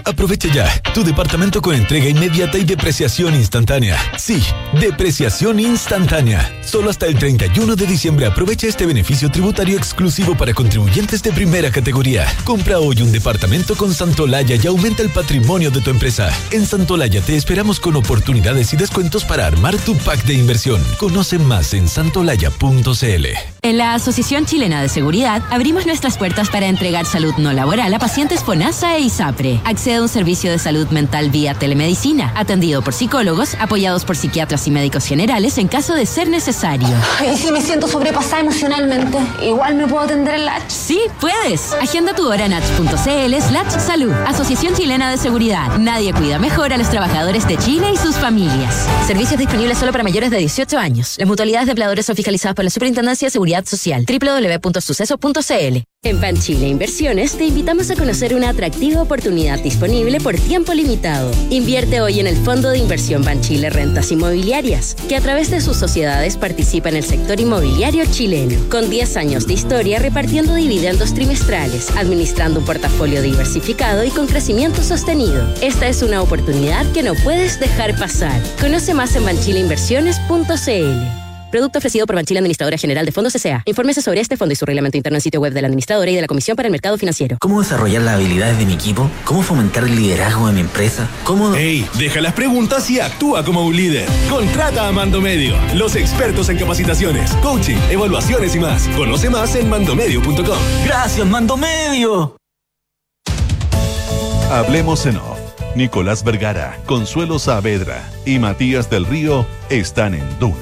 Aprovecha ya tu departamento con entrega inmediata y depreciación instantánea. Sí, depreciación instantánea. Solo hasta el 31 de diciembre aprovecha este beneficio tributario exclusivo para contribuyentes de primera categoría. Compra hoy un departamento con Santolaya y aumenta el patrimonio de tu empresa. En Santolaya te esperamos con oportunidades y descuentos para armar tu pack de inversión. Conoce más en santolaya.cl.
En la Asociación Chilena de Seguridad abrimos nuestras puertas para entregar salud no laboral a pacientes FONASA e ISAPRE. Accede a un servicio de salud mental vía telemedicina, atendido por psicólogos, apoyados por psiquiatras y médicos generales en caso de ser necesario.
¿Y si me siento sobrepasada emocionalmente? ¿Igual me puedo atender en LACH?
Sí, puedes. Agenda tu hora en slash salud. Asociación Chilena de Seguridad. Nadie cuida mejor a los trabajadores de Chile y sus familias. Servicios disponibles solo para mayores de 18 años. Las mutualidades de empleadores son fiscalizadas por la Superintendencia de Seguridad Social. www.suceso.cl En Panchile Inversiones te invitamos a conocer una atractiva oportunidad disponible por tiempo limitado. Invierte hoy en el Fondo de Inversión Banchile Rentas Inmobiliarias, que a través de sus sociedades participa en el sector inmobiliario chileno, con 10 años de historia repartiendo dividendos trimestrales, administrando un portafolio diversificado y con crecimiento sostenido. Esta es una oportunidad que no puedes dejar pasar. Conoce más en banchileinversiones.cl. Producto ofrecido por Banchile Administradora General de Fondos S.A. Infórmese sobre este fondo y su reglamento interno en sitio web de la administradora y de la Comisión para el Mercado Financiero.
¿Cómo desarrollar las habilidades de mi equipo? ¿Cómo fomentar el liderazgo de mi empresa? ¿Cómo...?
¡Ey! Deja las preguntas y actúa como un líder. Contrata a Mando Medio, los expertos en capacitaciones, coaching, evaluaciones y más. Conoce más en mandomedio.com.
¡Gracias, Mando Medio!
Hablemos en off. Nicolás Vergara, Consuelo Saavedra y Matías del Río están en Duna.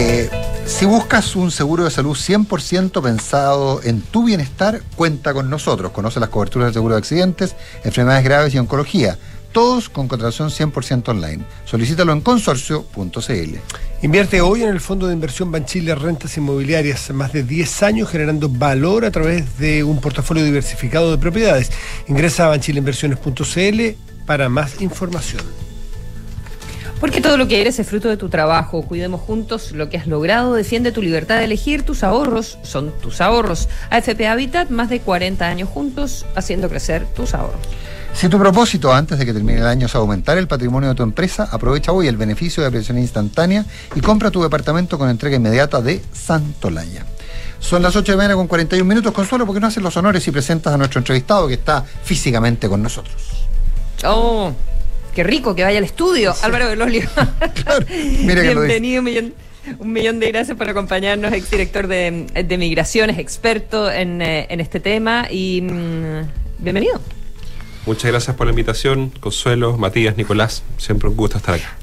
Eh, si buscas un seguro de salud 100% pensado en tu bienestar, cuenta con nosotros. Conoce las coberturas del seguro de accidentes, enfermedades graves y oncología. Todos con contratación 100% online. Solicítalo en consorcio.cl.
Invierte hoy en el fondo de inversión Banchile Rentas Inmobiliarias, más de 10 años generando valor a través de un portafolio diversificado de propiedades. Ingresa a banchileinversiones.cl para más información.
Porque todo lo que eres es fruto de tu trabajo. Cuidemos juntos lo que has logrado. Defiende tu libertad de elegir. Tus ahorros son tus ahorros. AFP Habitat, más de 40 años juntos, haciendo crecer tus ahorros.
Si tu propósito antes de que termine el año es aumentar el patrimonio de tu empresa, aprovecha hoy el beneficio de apreciación instantánea y compra tu departamento con entrega inmediata de Santolaya. Son las 8 de la mañana con 41 minutos. Consuelo, porque no haces los honores y presentas a nuestro entrevistado que está físicamente con nosotros?
Oh, qué rico que vaya al estudio. Álvaro Belolio.
mira que lo
Bienvenido, un millón, un millón de gracias por acompañarnos, exdirector de, de Migraciones, experto en, eh, en este tema y mm, bienvenido.
Muchas gracias por la invitación, Consuelo, Matías, Nicolás. Siempre un gusto estar acá.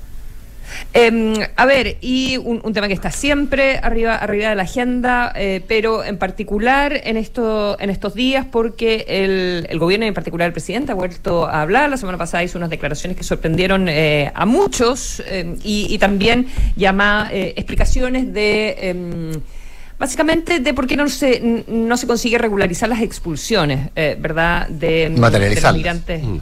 Eh, a ver, y un, un, tema que está siempre arriba, arriba de la agenda, eh, pero en particular en, esto, en estos días, porque el, el, gobierno y en particular el presidente ha vuelto a hablar. La semana pasada hizo unas declaraciones que sorprendieron eh, a muchos y, y, también llama explicaciones de em, básicamente de por qué no se no se consigue regularizar las expulsiones, eh, ¿verdad? De,
de los
migrantes. Mm.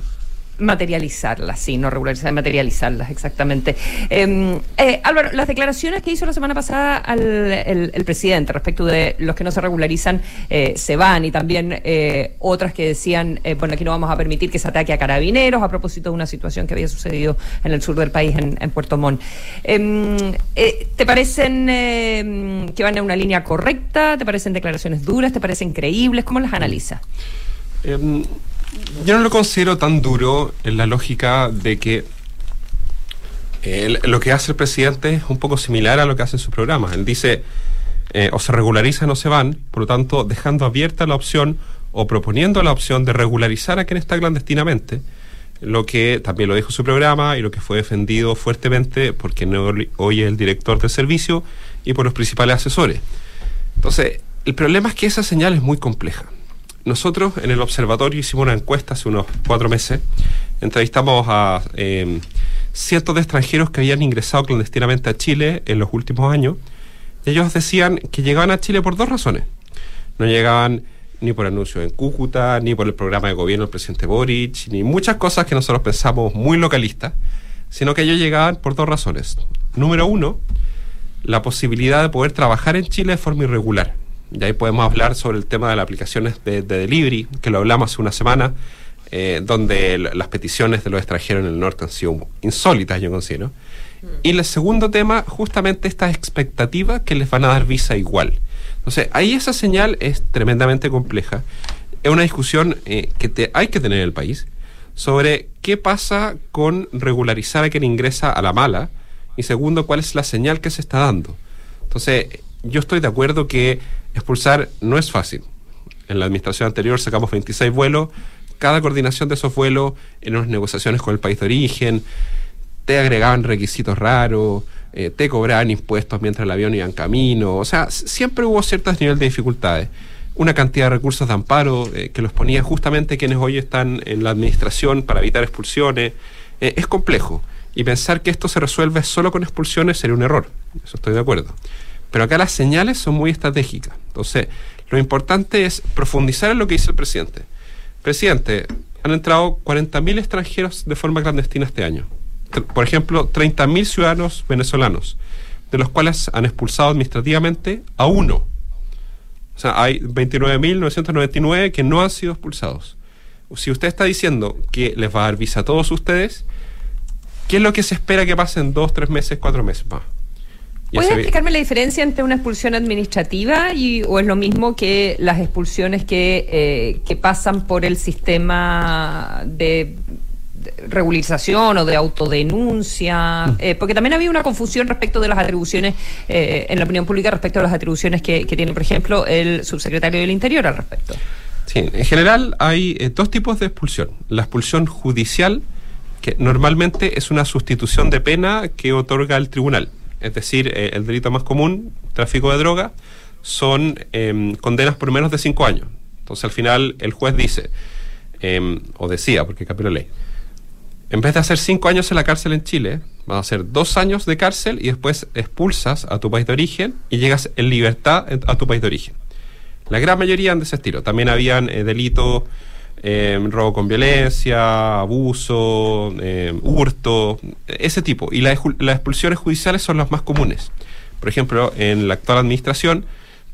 Materializarlas, sí, no regularizar, materializarlas, exactamente. Eh, eh, Álvaro, las declaraciones que hizo la semana pasada al, el, presidente respecto de los que no se regularizan eh, se van y también eh, otras que decían, eh, bueno, aquí no vamos a permitir que se ataque a carabineros a propósito de una situación que había sucedido en el sur del país, en, Puerto Montt. Em, ¿Te parecen que van en una línea correcta? ¿Te parecen declaraciones duras? ¿Te parecen creíbles? ¿Cómo las analiza?
Um yo no lo considero tan duro en la lógica de que lo que hace el presidente es un poco similar a lo que hace en su programa. Él dice, eh, o se regularizan o se van, por lo tanto, dejando abierta la opción o proponiendo la opción de regularizar a quien está clandestinamente, lo que también lo dijo su programa y lo que fue defendido fuertemente porque hoy el director del servicio y por los principales asesores. Entonces, el problema es que esa señal es muy compleja. Nosotros en el observatorio hicimos una encuesta hace unos cuatro meses. Entrevistamos a eh, cientos de extranjeros que habían ingresado clandestinamente a Chile en los últimos años. Y ellos decían que llegaban a Chile por dos razones. No llegaban ni por anuncios en Cúcuta, ni por el programa de gobierno del presidente Boric, ni muchas cosas que nosotros pensamos muy localistas, sino que ellos llegaban por dos razones. Número uno, la posibilidad de poder trabajar en Chile de forma irregular. Y ahí podemos hablar sobre el tema de las aplicaciones de, de delivery, que lo hablamos hace una semana, eh, donde las peticiones de los extranjeros en el norte han sido insólitas, yo considero. Mm. Y el segundo tema, justamente estas expectativas que les van a dar visa igual. Entonces, ahí esa señal es tremendamente compleja. Es una discusión eh, que te, hay que tener en el país sobre qué pasa con regularizar a quien ingresa a la mala y segundo, cuál es la señal que se está dando. Entonces, yo estoy de acuerdo que expulsar no es fácil. En la administración anterior sacamos 26 vuelos, cada coordinación de esos vuelos en unas negociaciones con el país de origen, te agregaban requisitos raros, eh, te cobraban impuestos mientras el avión iba en camino, o sea, siempre hubo ciertos niveles de dificultades. Una cantidad de recursos de amparo eh, que los ponían justamente quienes hoy están en la administración para evitar expulsiones. Eh, es complejo. Y pensar que esto se resuelve solo con expulsiones sería un error. Eso estoy de acuerdo. Pero acá las señales son muy estratégicas. Entonces, lo importante es profundizar en lo que dice el presidente. Presidente, han entrado 40.000 extranjeros de forma clandestina este año. Por ejemplo, 30.000 ciudadanos venezolanos, de los cuales han expulsado administrativamente a uno. O sea, hay 29.999 que no han sido expulsados. Si usted está diciendo que les va a dar visa a todos ustedes, ¿Qué es lo que se espera que pase en dos, tres meses, cuatro meses más?
¿Puedes explicarme la diferencia entre una expulsión administrativa y, o es lo mismo que las expulsiones que, eh, que pasan por el sistema de de regularización o de autodenuncia? Eh, porque también había una confusión respecto de las atribuciones eh, en la opinión pública respecto a las atribuciones que, que tiene, por ejemplo, el subsecretario del Interior al respecto.
Sí, en general hay eh, dos tipos de expulsión. La expulsión judicial, que normalmente es una sustitución de pena que otorga el tribunal. Es decir, eh, el delito más común, tráfico de droga, son em, condenas por menos de cinco años. Entonces al final el juez dice, em, o decía, porque cambió la ley, en vez de hacer cinco años en la cárcel en Chile, van a ser dos años de cárcel y después expulsas a tu país de origen y llegas en libertad a tu país de origen. La gran mayoría eran de ese estilo. También habían eh, delitos, eh, robo con violencia, abuso, eh, hurto, ese tipo. Y las expulsiones judiciales son las más comunes. Por ejemplo, en la actual administración,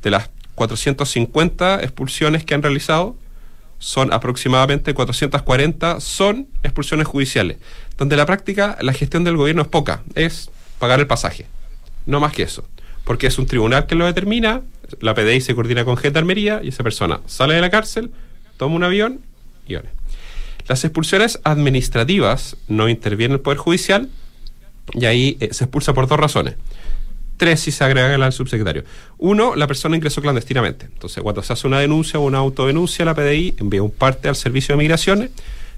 de las 450 expulsiones que han realizado, son aproximadamente 440 son expulsiones judiciales, donde la práctica la gestión del gobierno es poca, es pagar el pasaje, no más que eso, porque es un tribunal que lo determina, la PDI se coordina con gendarmería y esa persona sale de la cárcel, toma un avión Las expulsiones administrativas no interviene el Poder Judicial y ahí eh, se expulsa por dos razones. Tres si se agrega al subsecretario. Uno, la persona ingresó clandestinamente. Entonces, cuando se hace una denuncia o una autodenuncia, la PDI envía un parte al Servicio de Migraciones.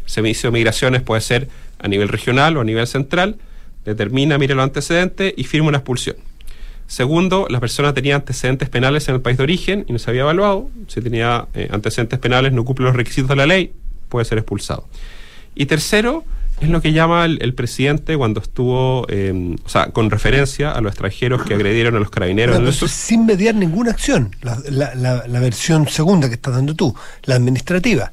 El Servicio de Migraciones puede ser a nivel regional o a nivel central. Determina, mire los antecedentes y firma una expulsión. Segundo, la persona tenía antecedentes penales en el país de origen y no se había evaluado. Si tenía eh, antecedentes penales, no cumple los requisitos de la ley, puede ser expulsado. Y tercero, es lo que llama el, el presidente cuando estuvo, eh, o sea, con referencia a los extranjeros que agredieron a los carabineros
sin mediar ninguna acción. La, la- la- la versión segunda que estás dando tú, la administrativa,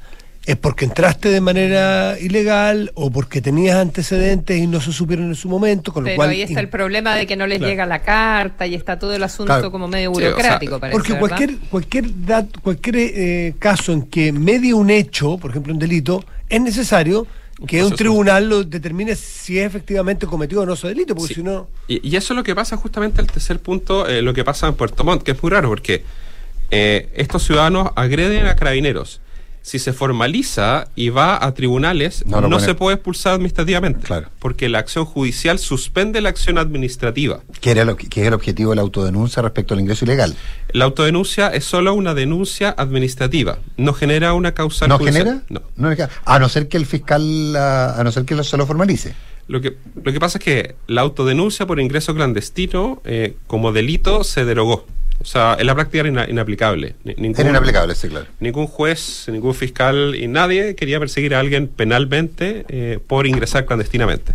es porque entraste de manera ilegal o porque tenías antecedentes y no se supieron en su momento, con lo
Pero
cual...
ahí está el problema de que no les
Claro.
llega la carta y está todo el asunto
Claro.
como medio
Sí, o sea,
burocrático, parece,
Porque
¿verdad?
cualquier cualquier dat- cualquier eh, caso en que medie un hecho, por ejemplo un delito, es necesario que un tribunal lo determine si es efectivamente cometido o no ese delito, porque si no...
Y, y eso es lo que pasa justamente el tercer punto, eh, lo que pasa en Puerto Montt, que es muy raro porque eh, estos ciudadanos agreden a carabineros. Si se formaliza y va a tribunales,
No
se puede expulsar administrativamente.
Claro.
Porque la acción judicial suspende la acción administrativa.
que era lo que es el objetivo de la autodenuncia respecto al ingreso ilegal.
La autodenuncia es solo una denuncia administrativa, no genera una causal
¿No
judicial.
genera?
No.
No genera. a no ser que el fiscal, a, a no ser que lo- se lo formalice.
Lo que, lo que pasa es que la autodenuncia por ingreso clandestino eh, como delito se derogó. O sea, en la práctica era ina- inaplicable. Ni- ningún-
Era inaplicable, sí, claro.
Ningún juez, ningún fiscal y nadie quería perseguir a alguien penalmente eh, por ingresar clandestinamente.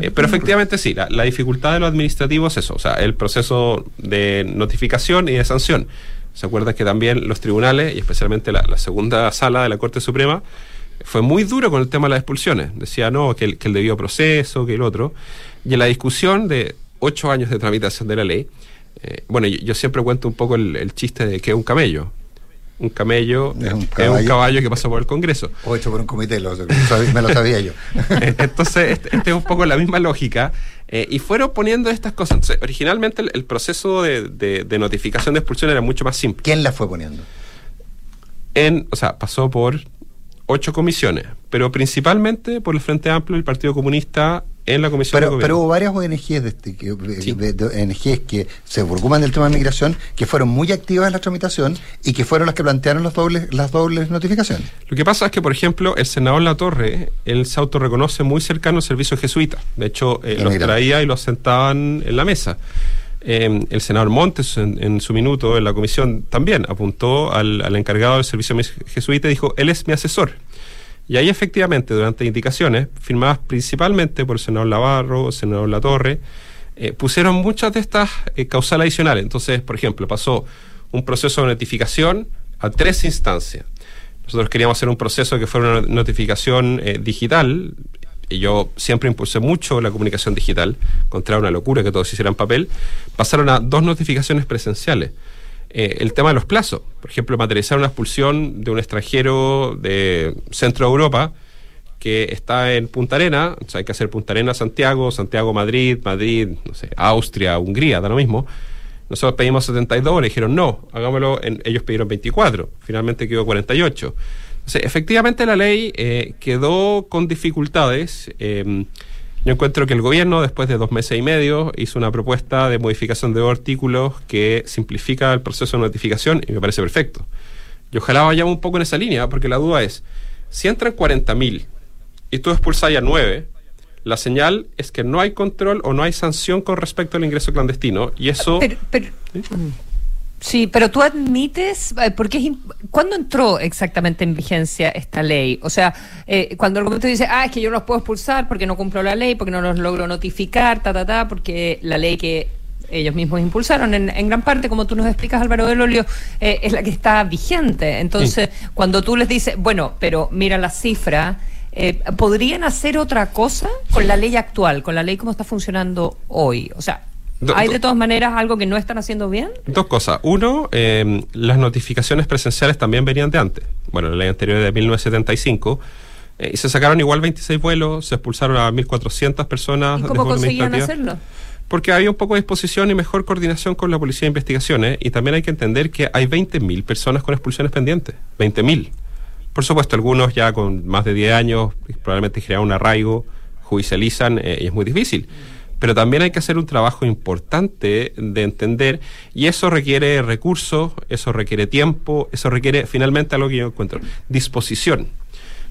Eh, pero efectivamente sí, la, la dificultad de lo administrativo es eso, o sea, el proceso de notificación y de sanción. ¿Se acuerdan que también los tribunales, y especialmente la, la segunda sala de la Corte Suprema, fue muy duro con el tema de las expulsiones? Decía, no, que el, que el debido proceso, que el otro. Y en la discusión de ocho años de tramitación de la ley, eh, bueno, yo, yo siempre cuento un poco el, el chiste de que es un camello. Un camello
Es un
es un
caballo.
que pasa por el Congreso.
O hecho por un comité, lo, me lo sabía yo.
Entonces, este, este es un poco la misma lógica. eh, y fueron poniendo estas cosas. Entonces, originalmente el, el proceso de, de- de notificación de expulsión era mucho más simple.
¿Quién la fue poniendo?
En, o sea, pasó por ocho comisiones, pero principalmente por el Frente Amplio y el Partido Comunista en la Comisión de
Pero,
Gobierno.
pero hubo varias ONGs, de este, que, de- de ONGs que se preocupan del tema de migración, que fueron muy activas en la tramitación y que fueron las que plantearon los dobles, las dobles notificaciones.
Lo que pasa es que, por ejemplo, el senador Latorre, él se autorreconoce muy cercano al servicio jesuita. De hecho, eh, los traía y los sentaban en la mesa. Eh, el senador Montes, en, su minuto en la comisión, también apuntó al, encargado del servicio jesuita y dijo, él es mi asesor. Y ahí efectivamente, durante indicaciones, firmadas principalmente por el senador Navarro, el senador Latorre, eh, pusieron muchas de estas eh, causales adicionales. Entonces, por ejemplo, pasó un proceso de notificación a tres instancias. Nosotros queríamos hacer un proceso que fuera una notificación eh, digital, y yo siempre impulsé mucho la comunicación digital, contra una locura que todos hicieran papel, pasaron a dos notificaciones presenciales. Eh, el tema de los plazos, por ejemplo, materializar una expulsión de un extranjero de Centro Europa que está en Punta Arena, o sea, hay que hacer Punta Arena Santiago, Santiago Madrid, Madrid, no sé, Austria, Hungría, da lo mismo. Nosotros pedimos 72, le dijeron no, hagámoslo, en, ellos pidieron 24, finalmente quedó 48. Entonces, efectivamente la ley eh, quedó con dificultades. Eh, yo encuentro que el gobierno, después de dos meses y medio, hizo una propuesta de modificación de dos artículos que simplifica el proceso de notificación y me parece perfecto. Y ojalá vayamos un poco en esa línea, porque la duda es, si entran 40.000 y tú expulsas a 9, la señal es que no hay control o no hay sanción con respecto al ingreso clandestino y eso...
Pero, Sí, pero tú admites, eh, porque es ¿cuándo entró exactamente en vigencia esta ley? O sea, eh, cuando el gobierno dice, ah, es que yo no los puedo expulsar porque no cumplo la ley, porque no los logro notificar, ta, ta, ta, porque la ley que ellos mismos impulsaron en, gran parte, como tú nos explicas, Álvaro del Olio, eh, es la que está vigente. Entonces, cuando tú les dices, bueno, pero mira la cifra, ¿podrían hacer otra cosa con la ley actual, con la ley como está funcionando hoy? O sea, ¿Hay de todas maneras algo que no están haciendo bien?
Dos cosas. Uno, eh, las notificaciones presenciales también venían de antes. Bueno, la ley anterior de 1975. Eh, y se sacaron igual 26 vuelos, se expulsaron a 1.400 personas.
¿Y cómo conseguían hacerlo?
Porque había un poco de disposición y mejor coordinación con la Policía de Investigaciones. Y también hay que entender que hay 20.000 personas con expulsiones pendientes. 20.000. Por supuesto, algunos ya con más de 10 años probablemente generan un arraigo, judicializan eh, y es muy difícil pero también hay que hacer un trabajo importante de entender y eso requiere recursos, eso requiere tiempo, eso requiere finalmente algo que yo encuentro, disposición.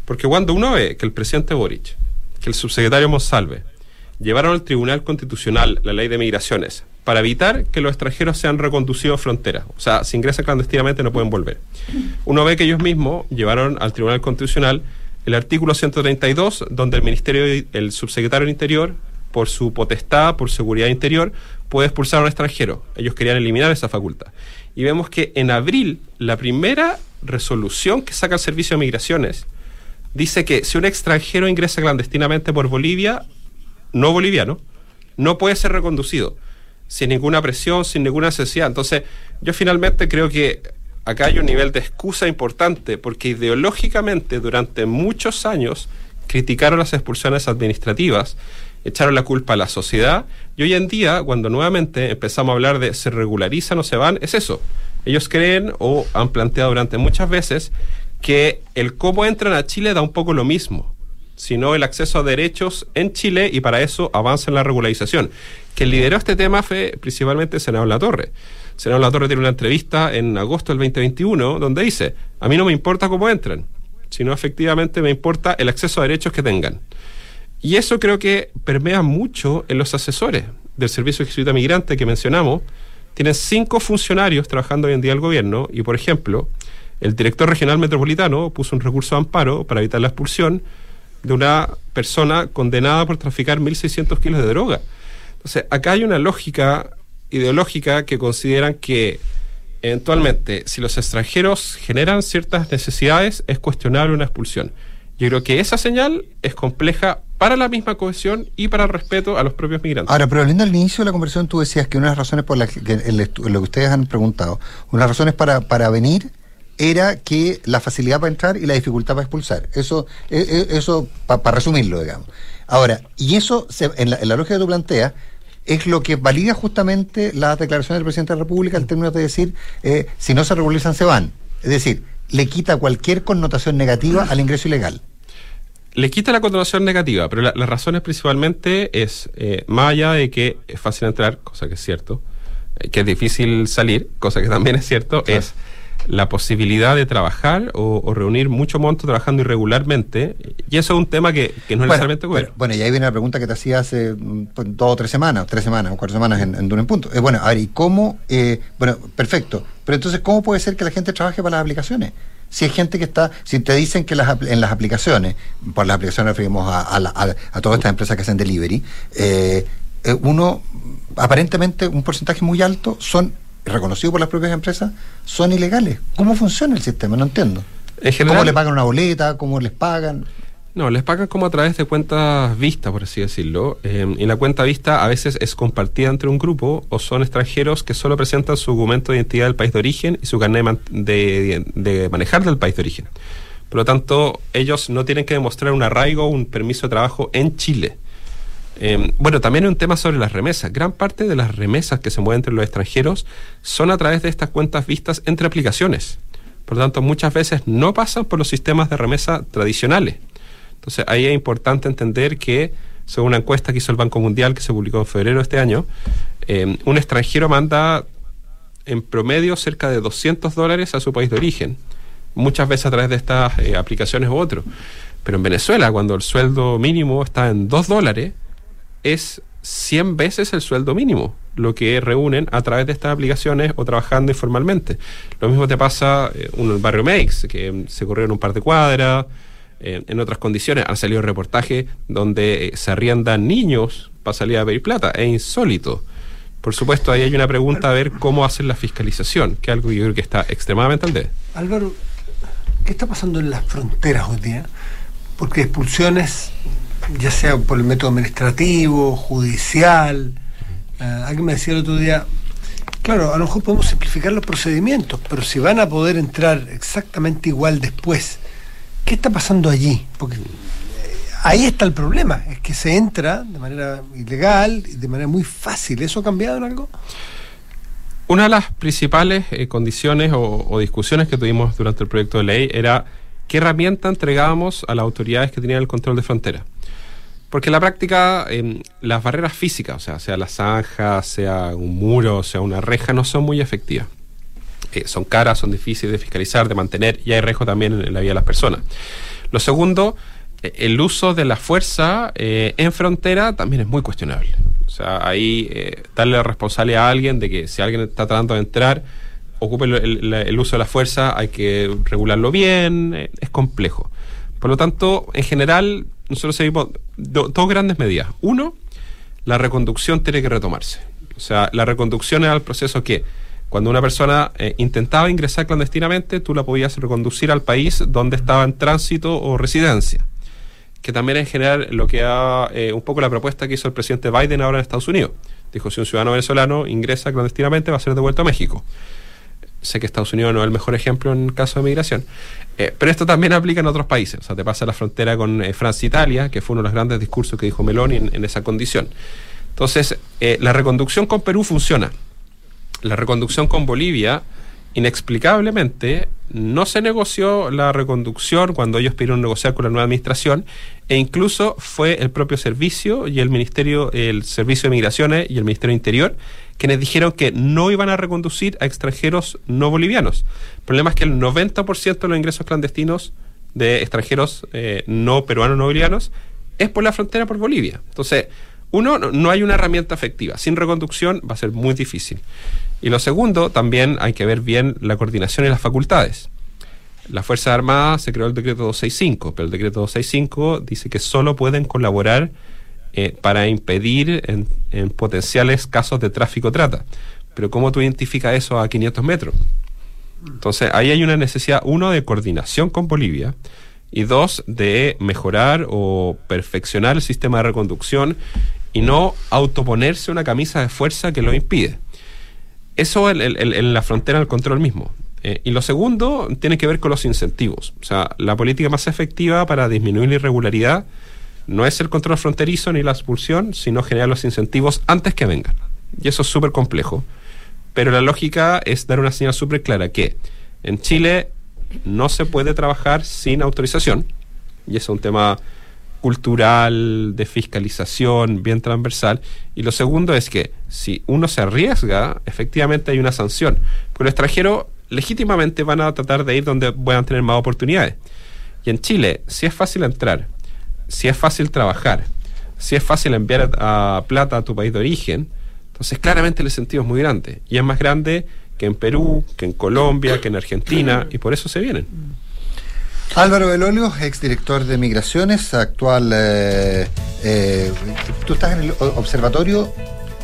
Porque cuando uno ve que el presidente Boric, que el subsecretario Monsalve, llevaron al Tribunal Constitucional la ley de migraciones para evitar que los extranjeros sean reconducidos a fronteras. O sea, si ingresan clandestinamente no pueden volver. Uno ve que ellos mismos llevaron al Tribunal Constitucional el artículo 132, donde el Ministerio, el subsecretario del Interior por su potestad, por seguridad interior, puede expulsar a un extranjero. Ellos querían eliminar esa facultad. Y vemos que en abril, la primera resolución que saca el Servicio de Migraciones dice que si un extranjero ingresa clandestinamente por Bolivia, no boliviano, no puede ser reconducido, sin ninguna presión, sin ninguna necesidad. Entonces, yo finalmente creo que acá hay un nivel de excusa importante, porque ideológicamente durante muchos años criticaron las expulsiones administrativas echaron la culpa a la sociedad y hoy en día, cuando nuevamente empezamos a hablar de se regularizan o se van, es eso. Ellos creen o han planteado durante muchas veces que el cómo entran a Chile da un poco lo mismo, sino el acceso a derechos en Chile y para eso avanza en la regularización. Que lideró este tema fue principalmente Senador La Torre. Senador La Torre tiene una entrevista en agosto del 2021 donde dice, a mí no me importa cómo entran, sino efectivamente me importa el acceso a derechos que tengan. Y eso creo que permea mucho en los asesores del Servicio de Jesuita Migrante que mencionamos. Tienen cinco funcionarios trabajando hoy en día el gobierno y, por ejemplo, el director regional metropolitano puso un recurso de amparo para evitar la expulsión de una persona condenada por traficar 1.600 kilos de droga. Entonces, acá hay una lógica ideológica que consideran que eventualmente, si los extranjeros generan ciertas necesidades, es cuestionable una expulsión. Yo creo que esa señal es compleja para la misma cohesión y para el respeto a los propios migrantes.
Ahora, pero hablando al inicio de la conversación, tú decías que una de las razones por las que, lo que ustedes han preguntado, una de las razones para, para venir era que la facilidad para entrar y la dificultad para expulsar. Eso, e, e, eso para resumirlo, digamos. Ahora, y eso, en, la, en la lógica que tú planteas, es lo que valida justamente la declaración del presidente de la República en términos de decir, eh, si no se regularizan, se van. Es decir, le quita cualquier connotación negativa al ingreso ilegal
le quita la connotación negativa, pero la, las razones principalmente es, eh, más allá de que es fácil entrar, cosa que es cierto, eh, que es difícil salir, cosa que también es cierto, es la posibilidad de trabajar o, reunir mucho monto trabajando irregularmente, y eso es un tema que, no es necesariamente
bueno. Bueno, y ahí viene la pregunta que te hacía hace pues, dos o tres semanas, tres semanas o cuatro semanas en, en Punto. Eh, bueno, a ver, ¿y cómo? bueno, perfecto, pero entonces, ¿cómo puede ser que la gente trabaje para las aplicaciones? Si hay gente que está, si te dicen que las, en las aplicaciones, por las aplicaciones referimos a, a, todas estas empresas que hacen delivery, eh, eh, uno, aparentemente un porcentaje muy alto son reconocidos por las propias empresas, son ilegales. ¿Cómo funciona el sistema? No entiendo. ¿Cómo le pagan una boleta? ¿Cómo les pagan?
No, les pagan como a través de cuentas vistas, por así decirlo. Eh, y la cuenta vista a veces es compartida entre un grupo o son extranjeros que solo presentan su documento de identidad del país de origen y su carnet de, manejar del país de origen. Por lo tanto, ellos no tienen que demostrar un arraigo o un permiso de trabajo en Chile. Eh, bueno, también hay un tema sobre las remesas. Gran parte de las remesas que se mueven entre los extranjeros son a través de estas cuentas vistas entre aplicaciones. Por lo tanto, muchas veces no pasan por los sistemas de remesa tradicionales. Entonces, ahí es importante entender que, según una encuesta que hizo el Banco Mundial, que se publicó en febrero de este año, eh, un extranjero manda en promedio cerca de 200 dólares a su país de origen, muchas veces a través de estas eh, aplicaciones u otro. Pero en Venezuela, cuando el sueldo mínimo está en 2 dólares, es 100 veces el sueldo mínimo, lo que reúnen a través de estas aplicaciones o trabajando informalmente. Lo mismo te pasa eh, en el barrio Meix, que se corrieron un par de cuadras, en otras condiciones. Han salido reportajes donde eh, se arriendan niños para salir a pedir plata. Es insólito. Por supuesto, ahí hay una pregunta a ver cómo hacen la fiscalización, que es algo que yo creo que está extremadamente al de.
Álvaro, ¿qué está pasando en las fronteras hoy día? Porque expulsiones, ya sea por el método administrativo, judicial, eh, alguien me decía el otro día, claro, a lo mejor podemos simplificar los procedimientos, pero si van a poder entrar exactamente igual después, ¿qué está pasando allí? Porque ahí está el problema, es que se entra de manera ilegal de manera muy fácil. ¿Eso ha cambiado en algo?
Una de las principales eh, condiciones o, discusiones que tuvimos durante el proyecto de ley era qué herramienta entregábamos a las autoridades que tenían el control de frontera. Porque en la práctica eh, las barreras físicas, o sea, sea la zanja, sea un muro, sea una reja, no son muy efectivas. Eh, son caras, son difíciles de fiscalizar, de mantener y hay riesgo también en, la vida de las personas. Lo segundo, el uso de la fuerza eh, en frontera también es muy cuestionable. O sea, ahí eh, darle la responsabilidad a alguien de que si alguien está tratando de entrar, ocupe el, uso de la fuerza, hay que regularlo bien, eh, es complejo. Por lo tanto, en general, nosotros seguimos do, dos grandes medidas. Uno, la reconducción tiene que retomarse. O sea, la reconducción es el proceso que cuando una persona eh, intentaba ingresar clandestinamente, tú la podías reconducir al país donde estaba en tránsito o residencia que también en general lo que ha eh, un poco la propuesta que hizo el presidente Biden ahora en Estados Unidos. Dijo, si un ciudadano venezolano ingresa clandestinamente va a ser devuelto a México. Sé que Estados Unidos no es el mejor ejemplo en caso de migración, eh, pero esto también aplica en otros países. O sea, te pasa la frontera con eh, Francia e Italia, que fue uno de los grandes discursos que dijo Meloni en esa condición. Entonces, la reconducción con Perú funciona. La reconducción con Bolivia inexplicablemente no se negoció la reconducción cuando ellos pidieron negociar con la nueva administración e incluso fue el propio servicio y el ministerio, el servicio de migraciones y el ministerio interior quienes dijeron que no iban a reconducir a extranjeros no bolivianos. El problema es que el 90% de los ingresos clandestinos de extranjeros eh, no peruanos, no bolivianos, es por la frontera por Bolivia. Entonces, uno, no hay una herramienta efectiva. Sin reconducción va a ser muy difícil. Y lo segundo, también hay que ver bien la coordinación y las facultades. La Fuerza Armada se creó el decreto 265, pero el decreto 265 dice que solo pueden colaborar eh, para impedir en, en, potenciales casos de tráfico trata. Pero ¿cómo tú identificas eso a 500 metros? Entonces, ahí hay una necesidad, uno, de coordinación con Bolivia y dos, de mejorar o perfeccionar el sistema de reconducción y no autoponerse una camisa de fuerza que lo impide. Eso en, la frontera del control mismo. Eh, y lo segundo tiene que ver con los incentivos. O sea, la política más efectiva para disminuir la irregularidad no es el control fronterizo ni la expulsión, sino generar los incentivos antes que vengan. Y eso es súper complejo. Pero la lógica es dar una señal súper clara que en Chile no se puede trabajar sin autorización. Y eso es un tema cultural, de fiscalización, bien transversal. Y lo segundo es que si uno se arriesga, efectivamente hay una sanción. Porque los extranjeros legítimamente van a tratar de ir donde puedan tener más oportunidades. Y en Chile, si es fácil entrar, si es fácil trabajar, si es fácil enviar a, plata a tu país de origen, entonces claramente el incentivo es muy grande. Y es más grande que en Perú, que en Colombia, que en Argentina, y por eso se vienen.
Álvaro Belolio, exdirector de Migraciones, actual. Eh, eh, ¿Tú estás en el observatorio?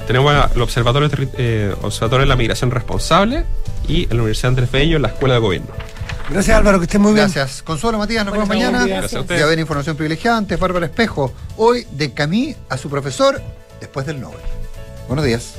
Tenemos el observatorio, eh, observatorio de la Migración Responsable y en la Universidad Andrés Bello, en la Escuela de Gobierno.
Gracias Álvaro, que estés muy bien.
Gracias. Consuelo Matías, nos vemos mañana.
Gracias
a ver información privilegiante, Bárbara Espejo. Hoy de Camí a su profesor después del Nobel. Buenos días.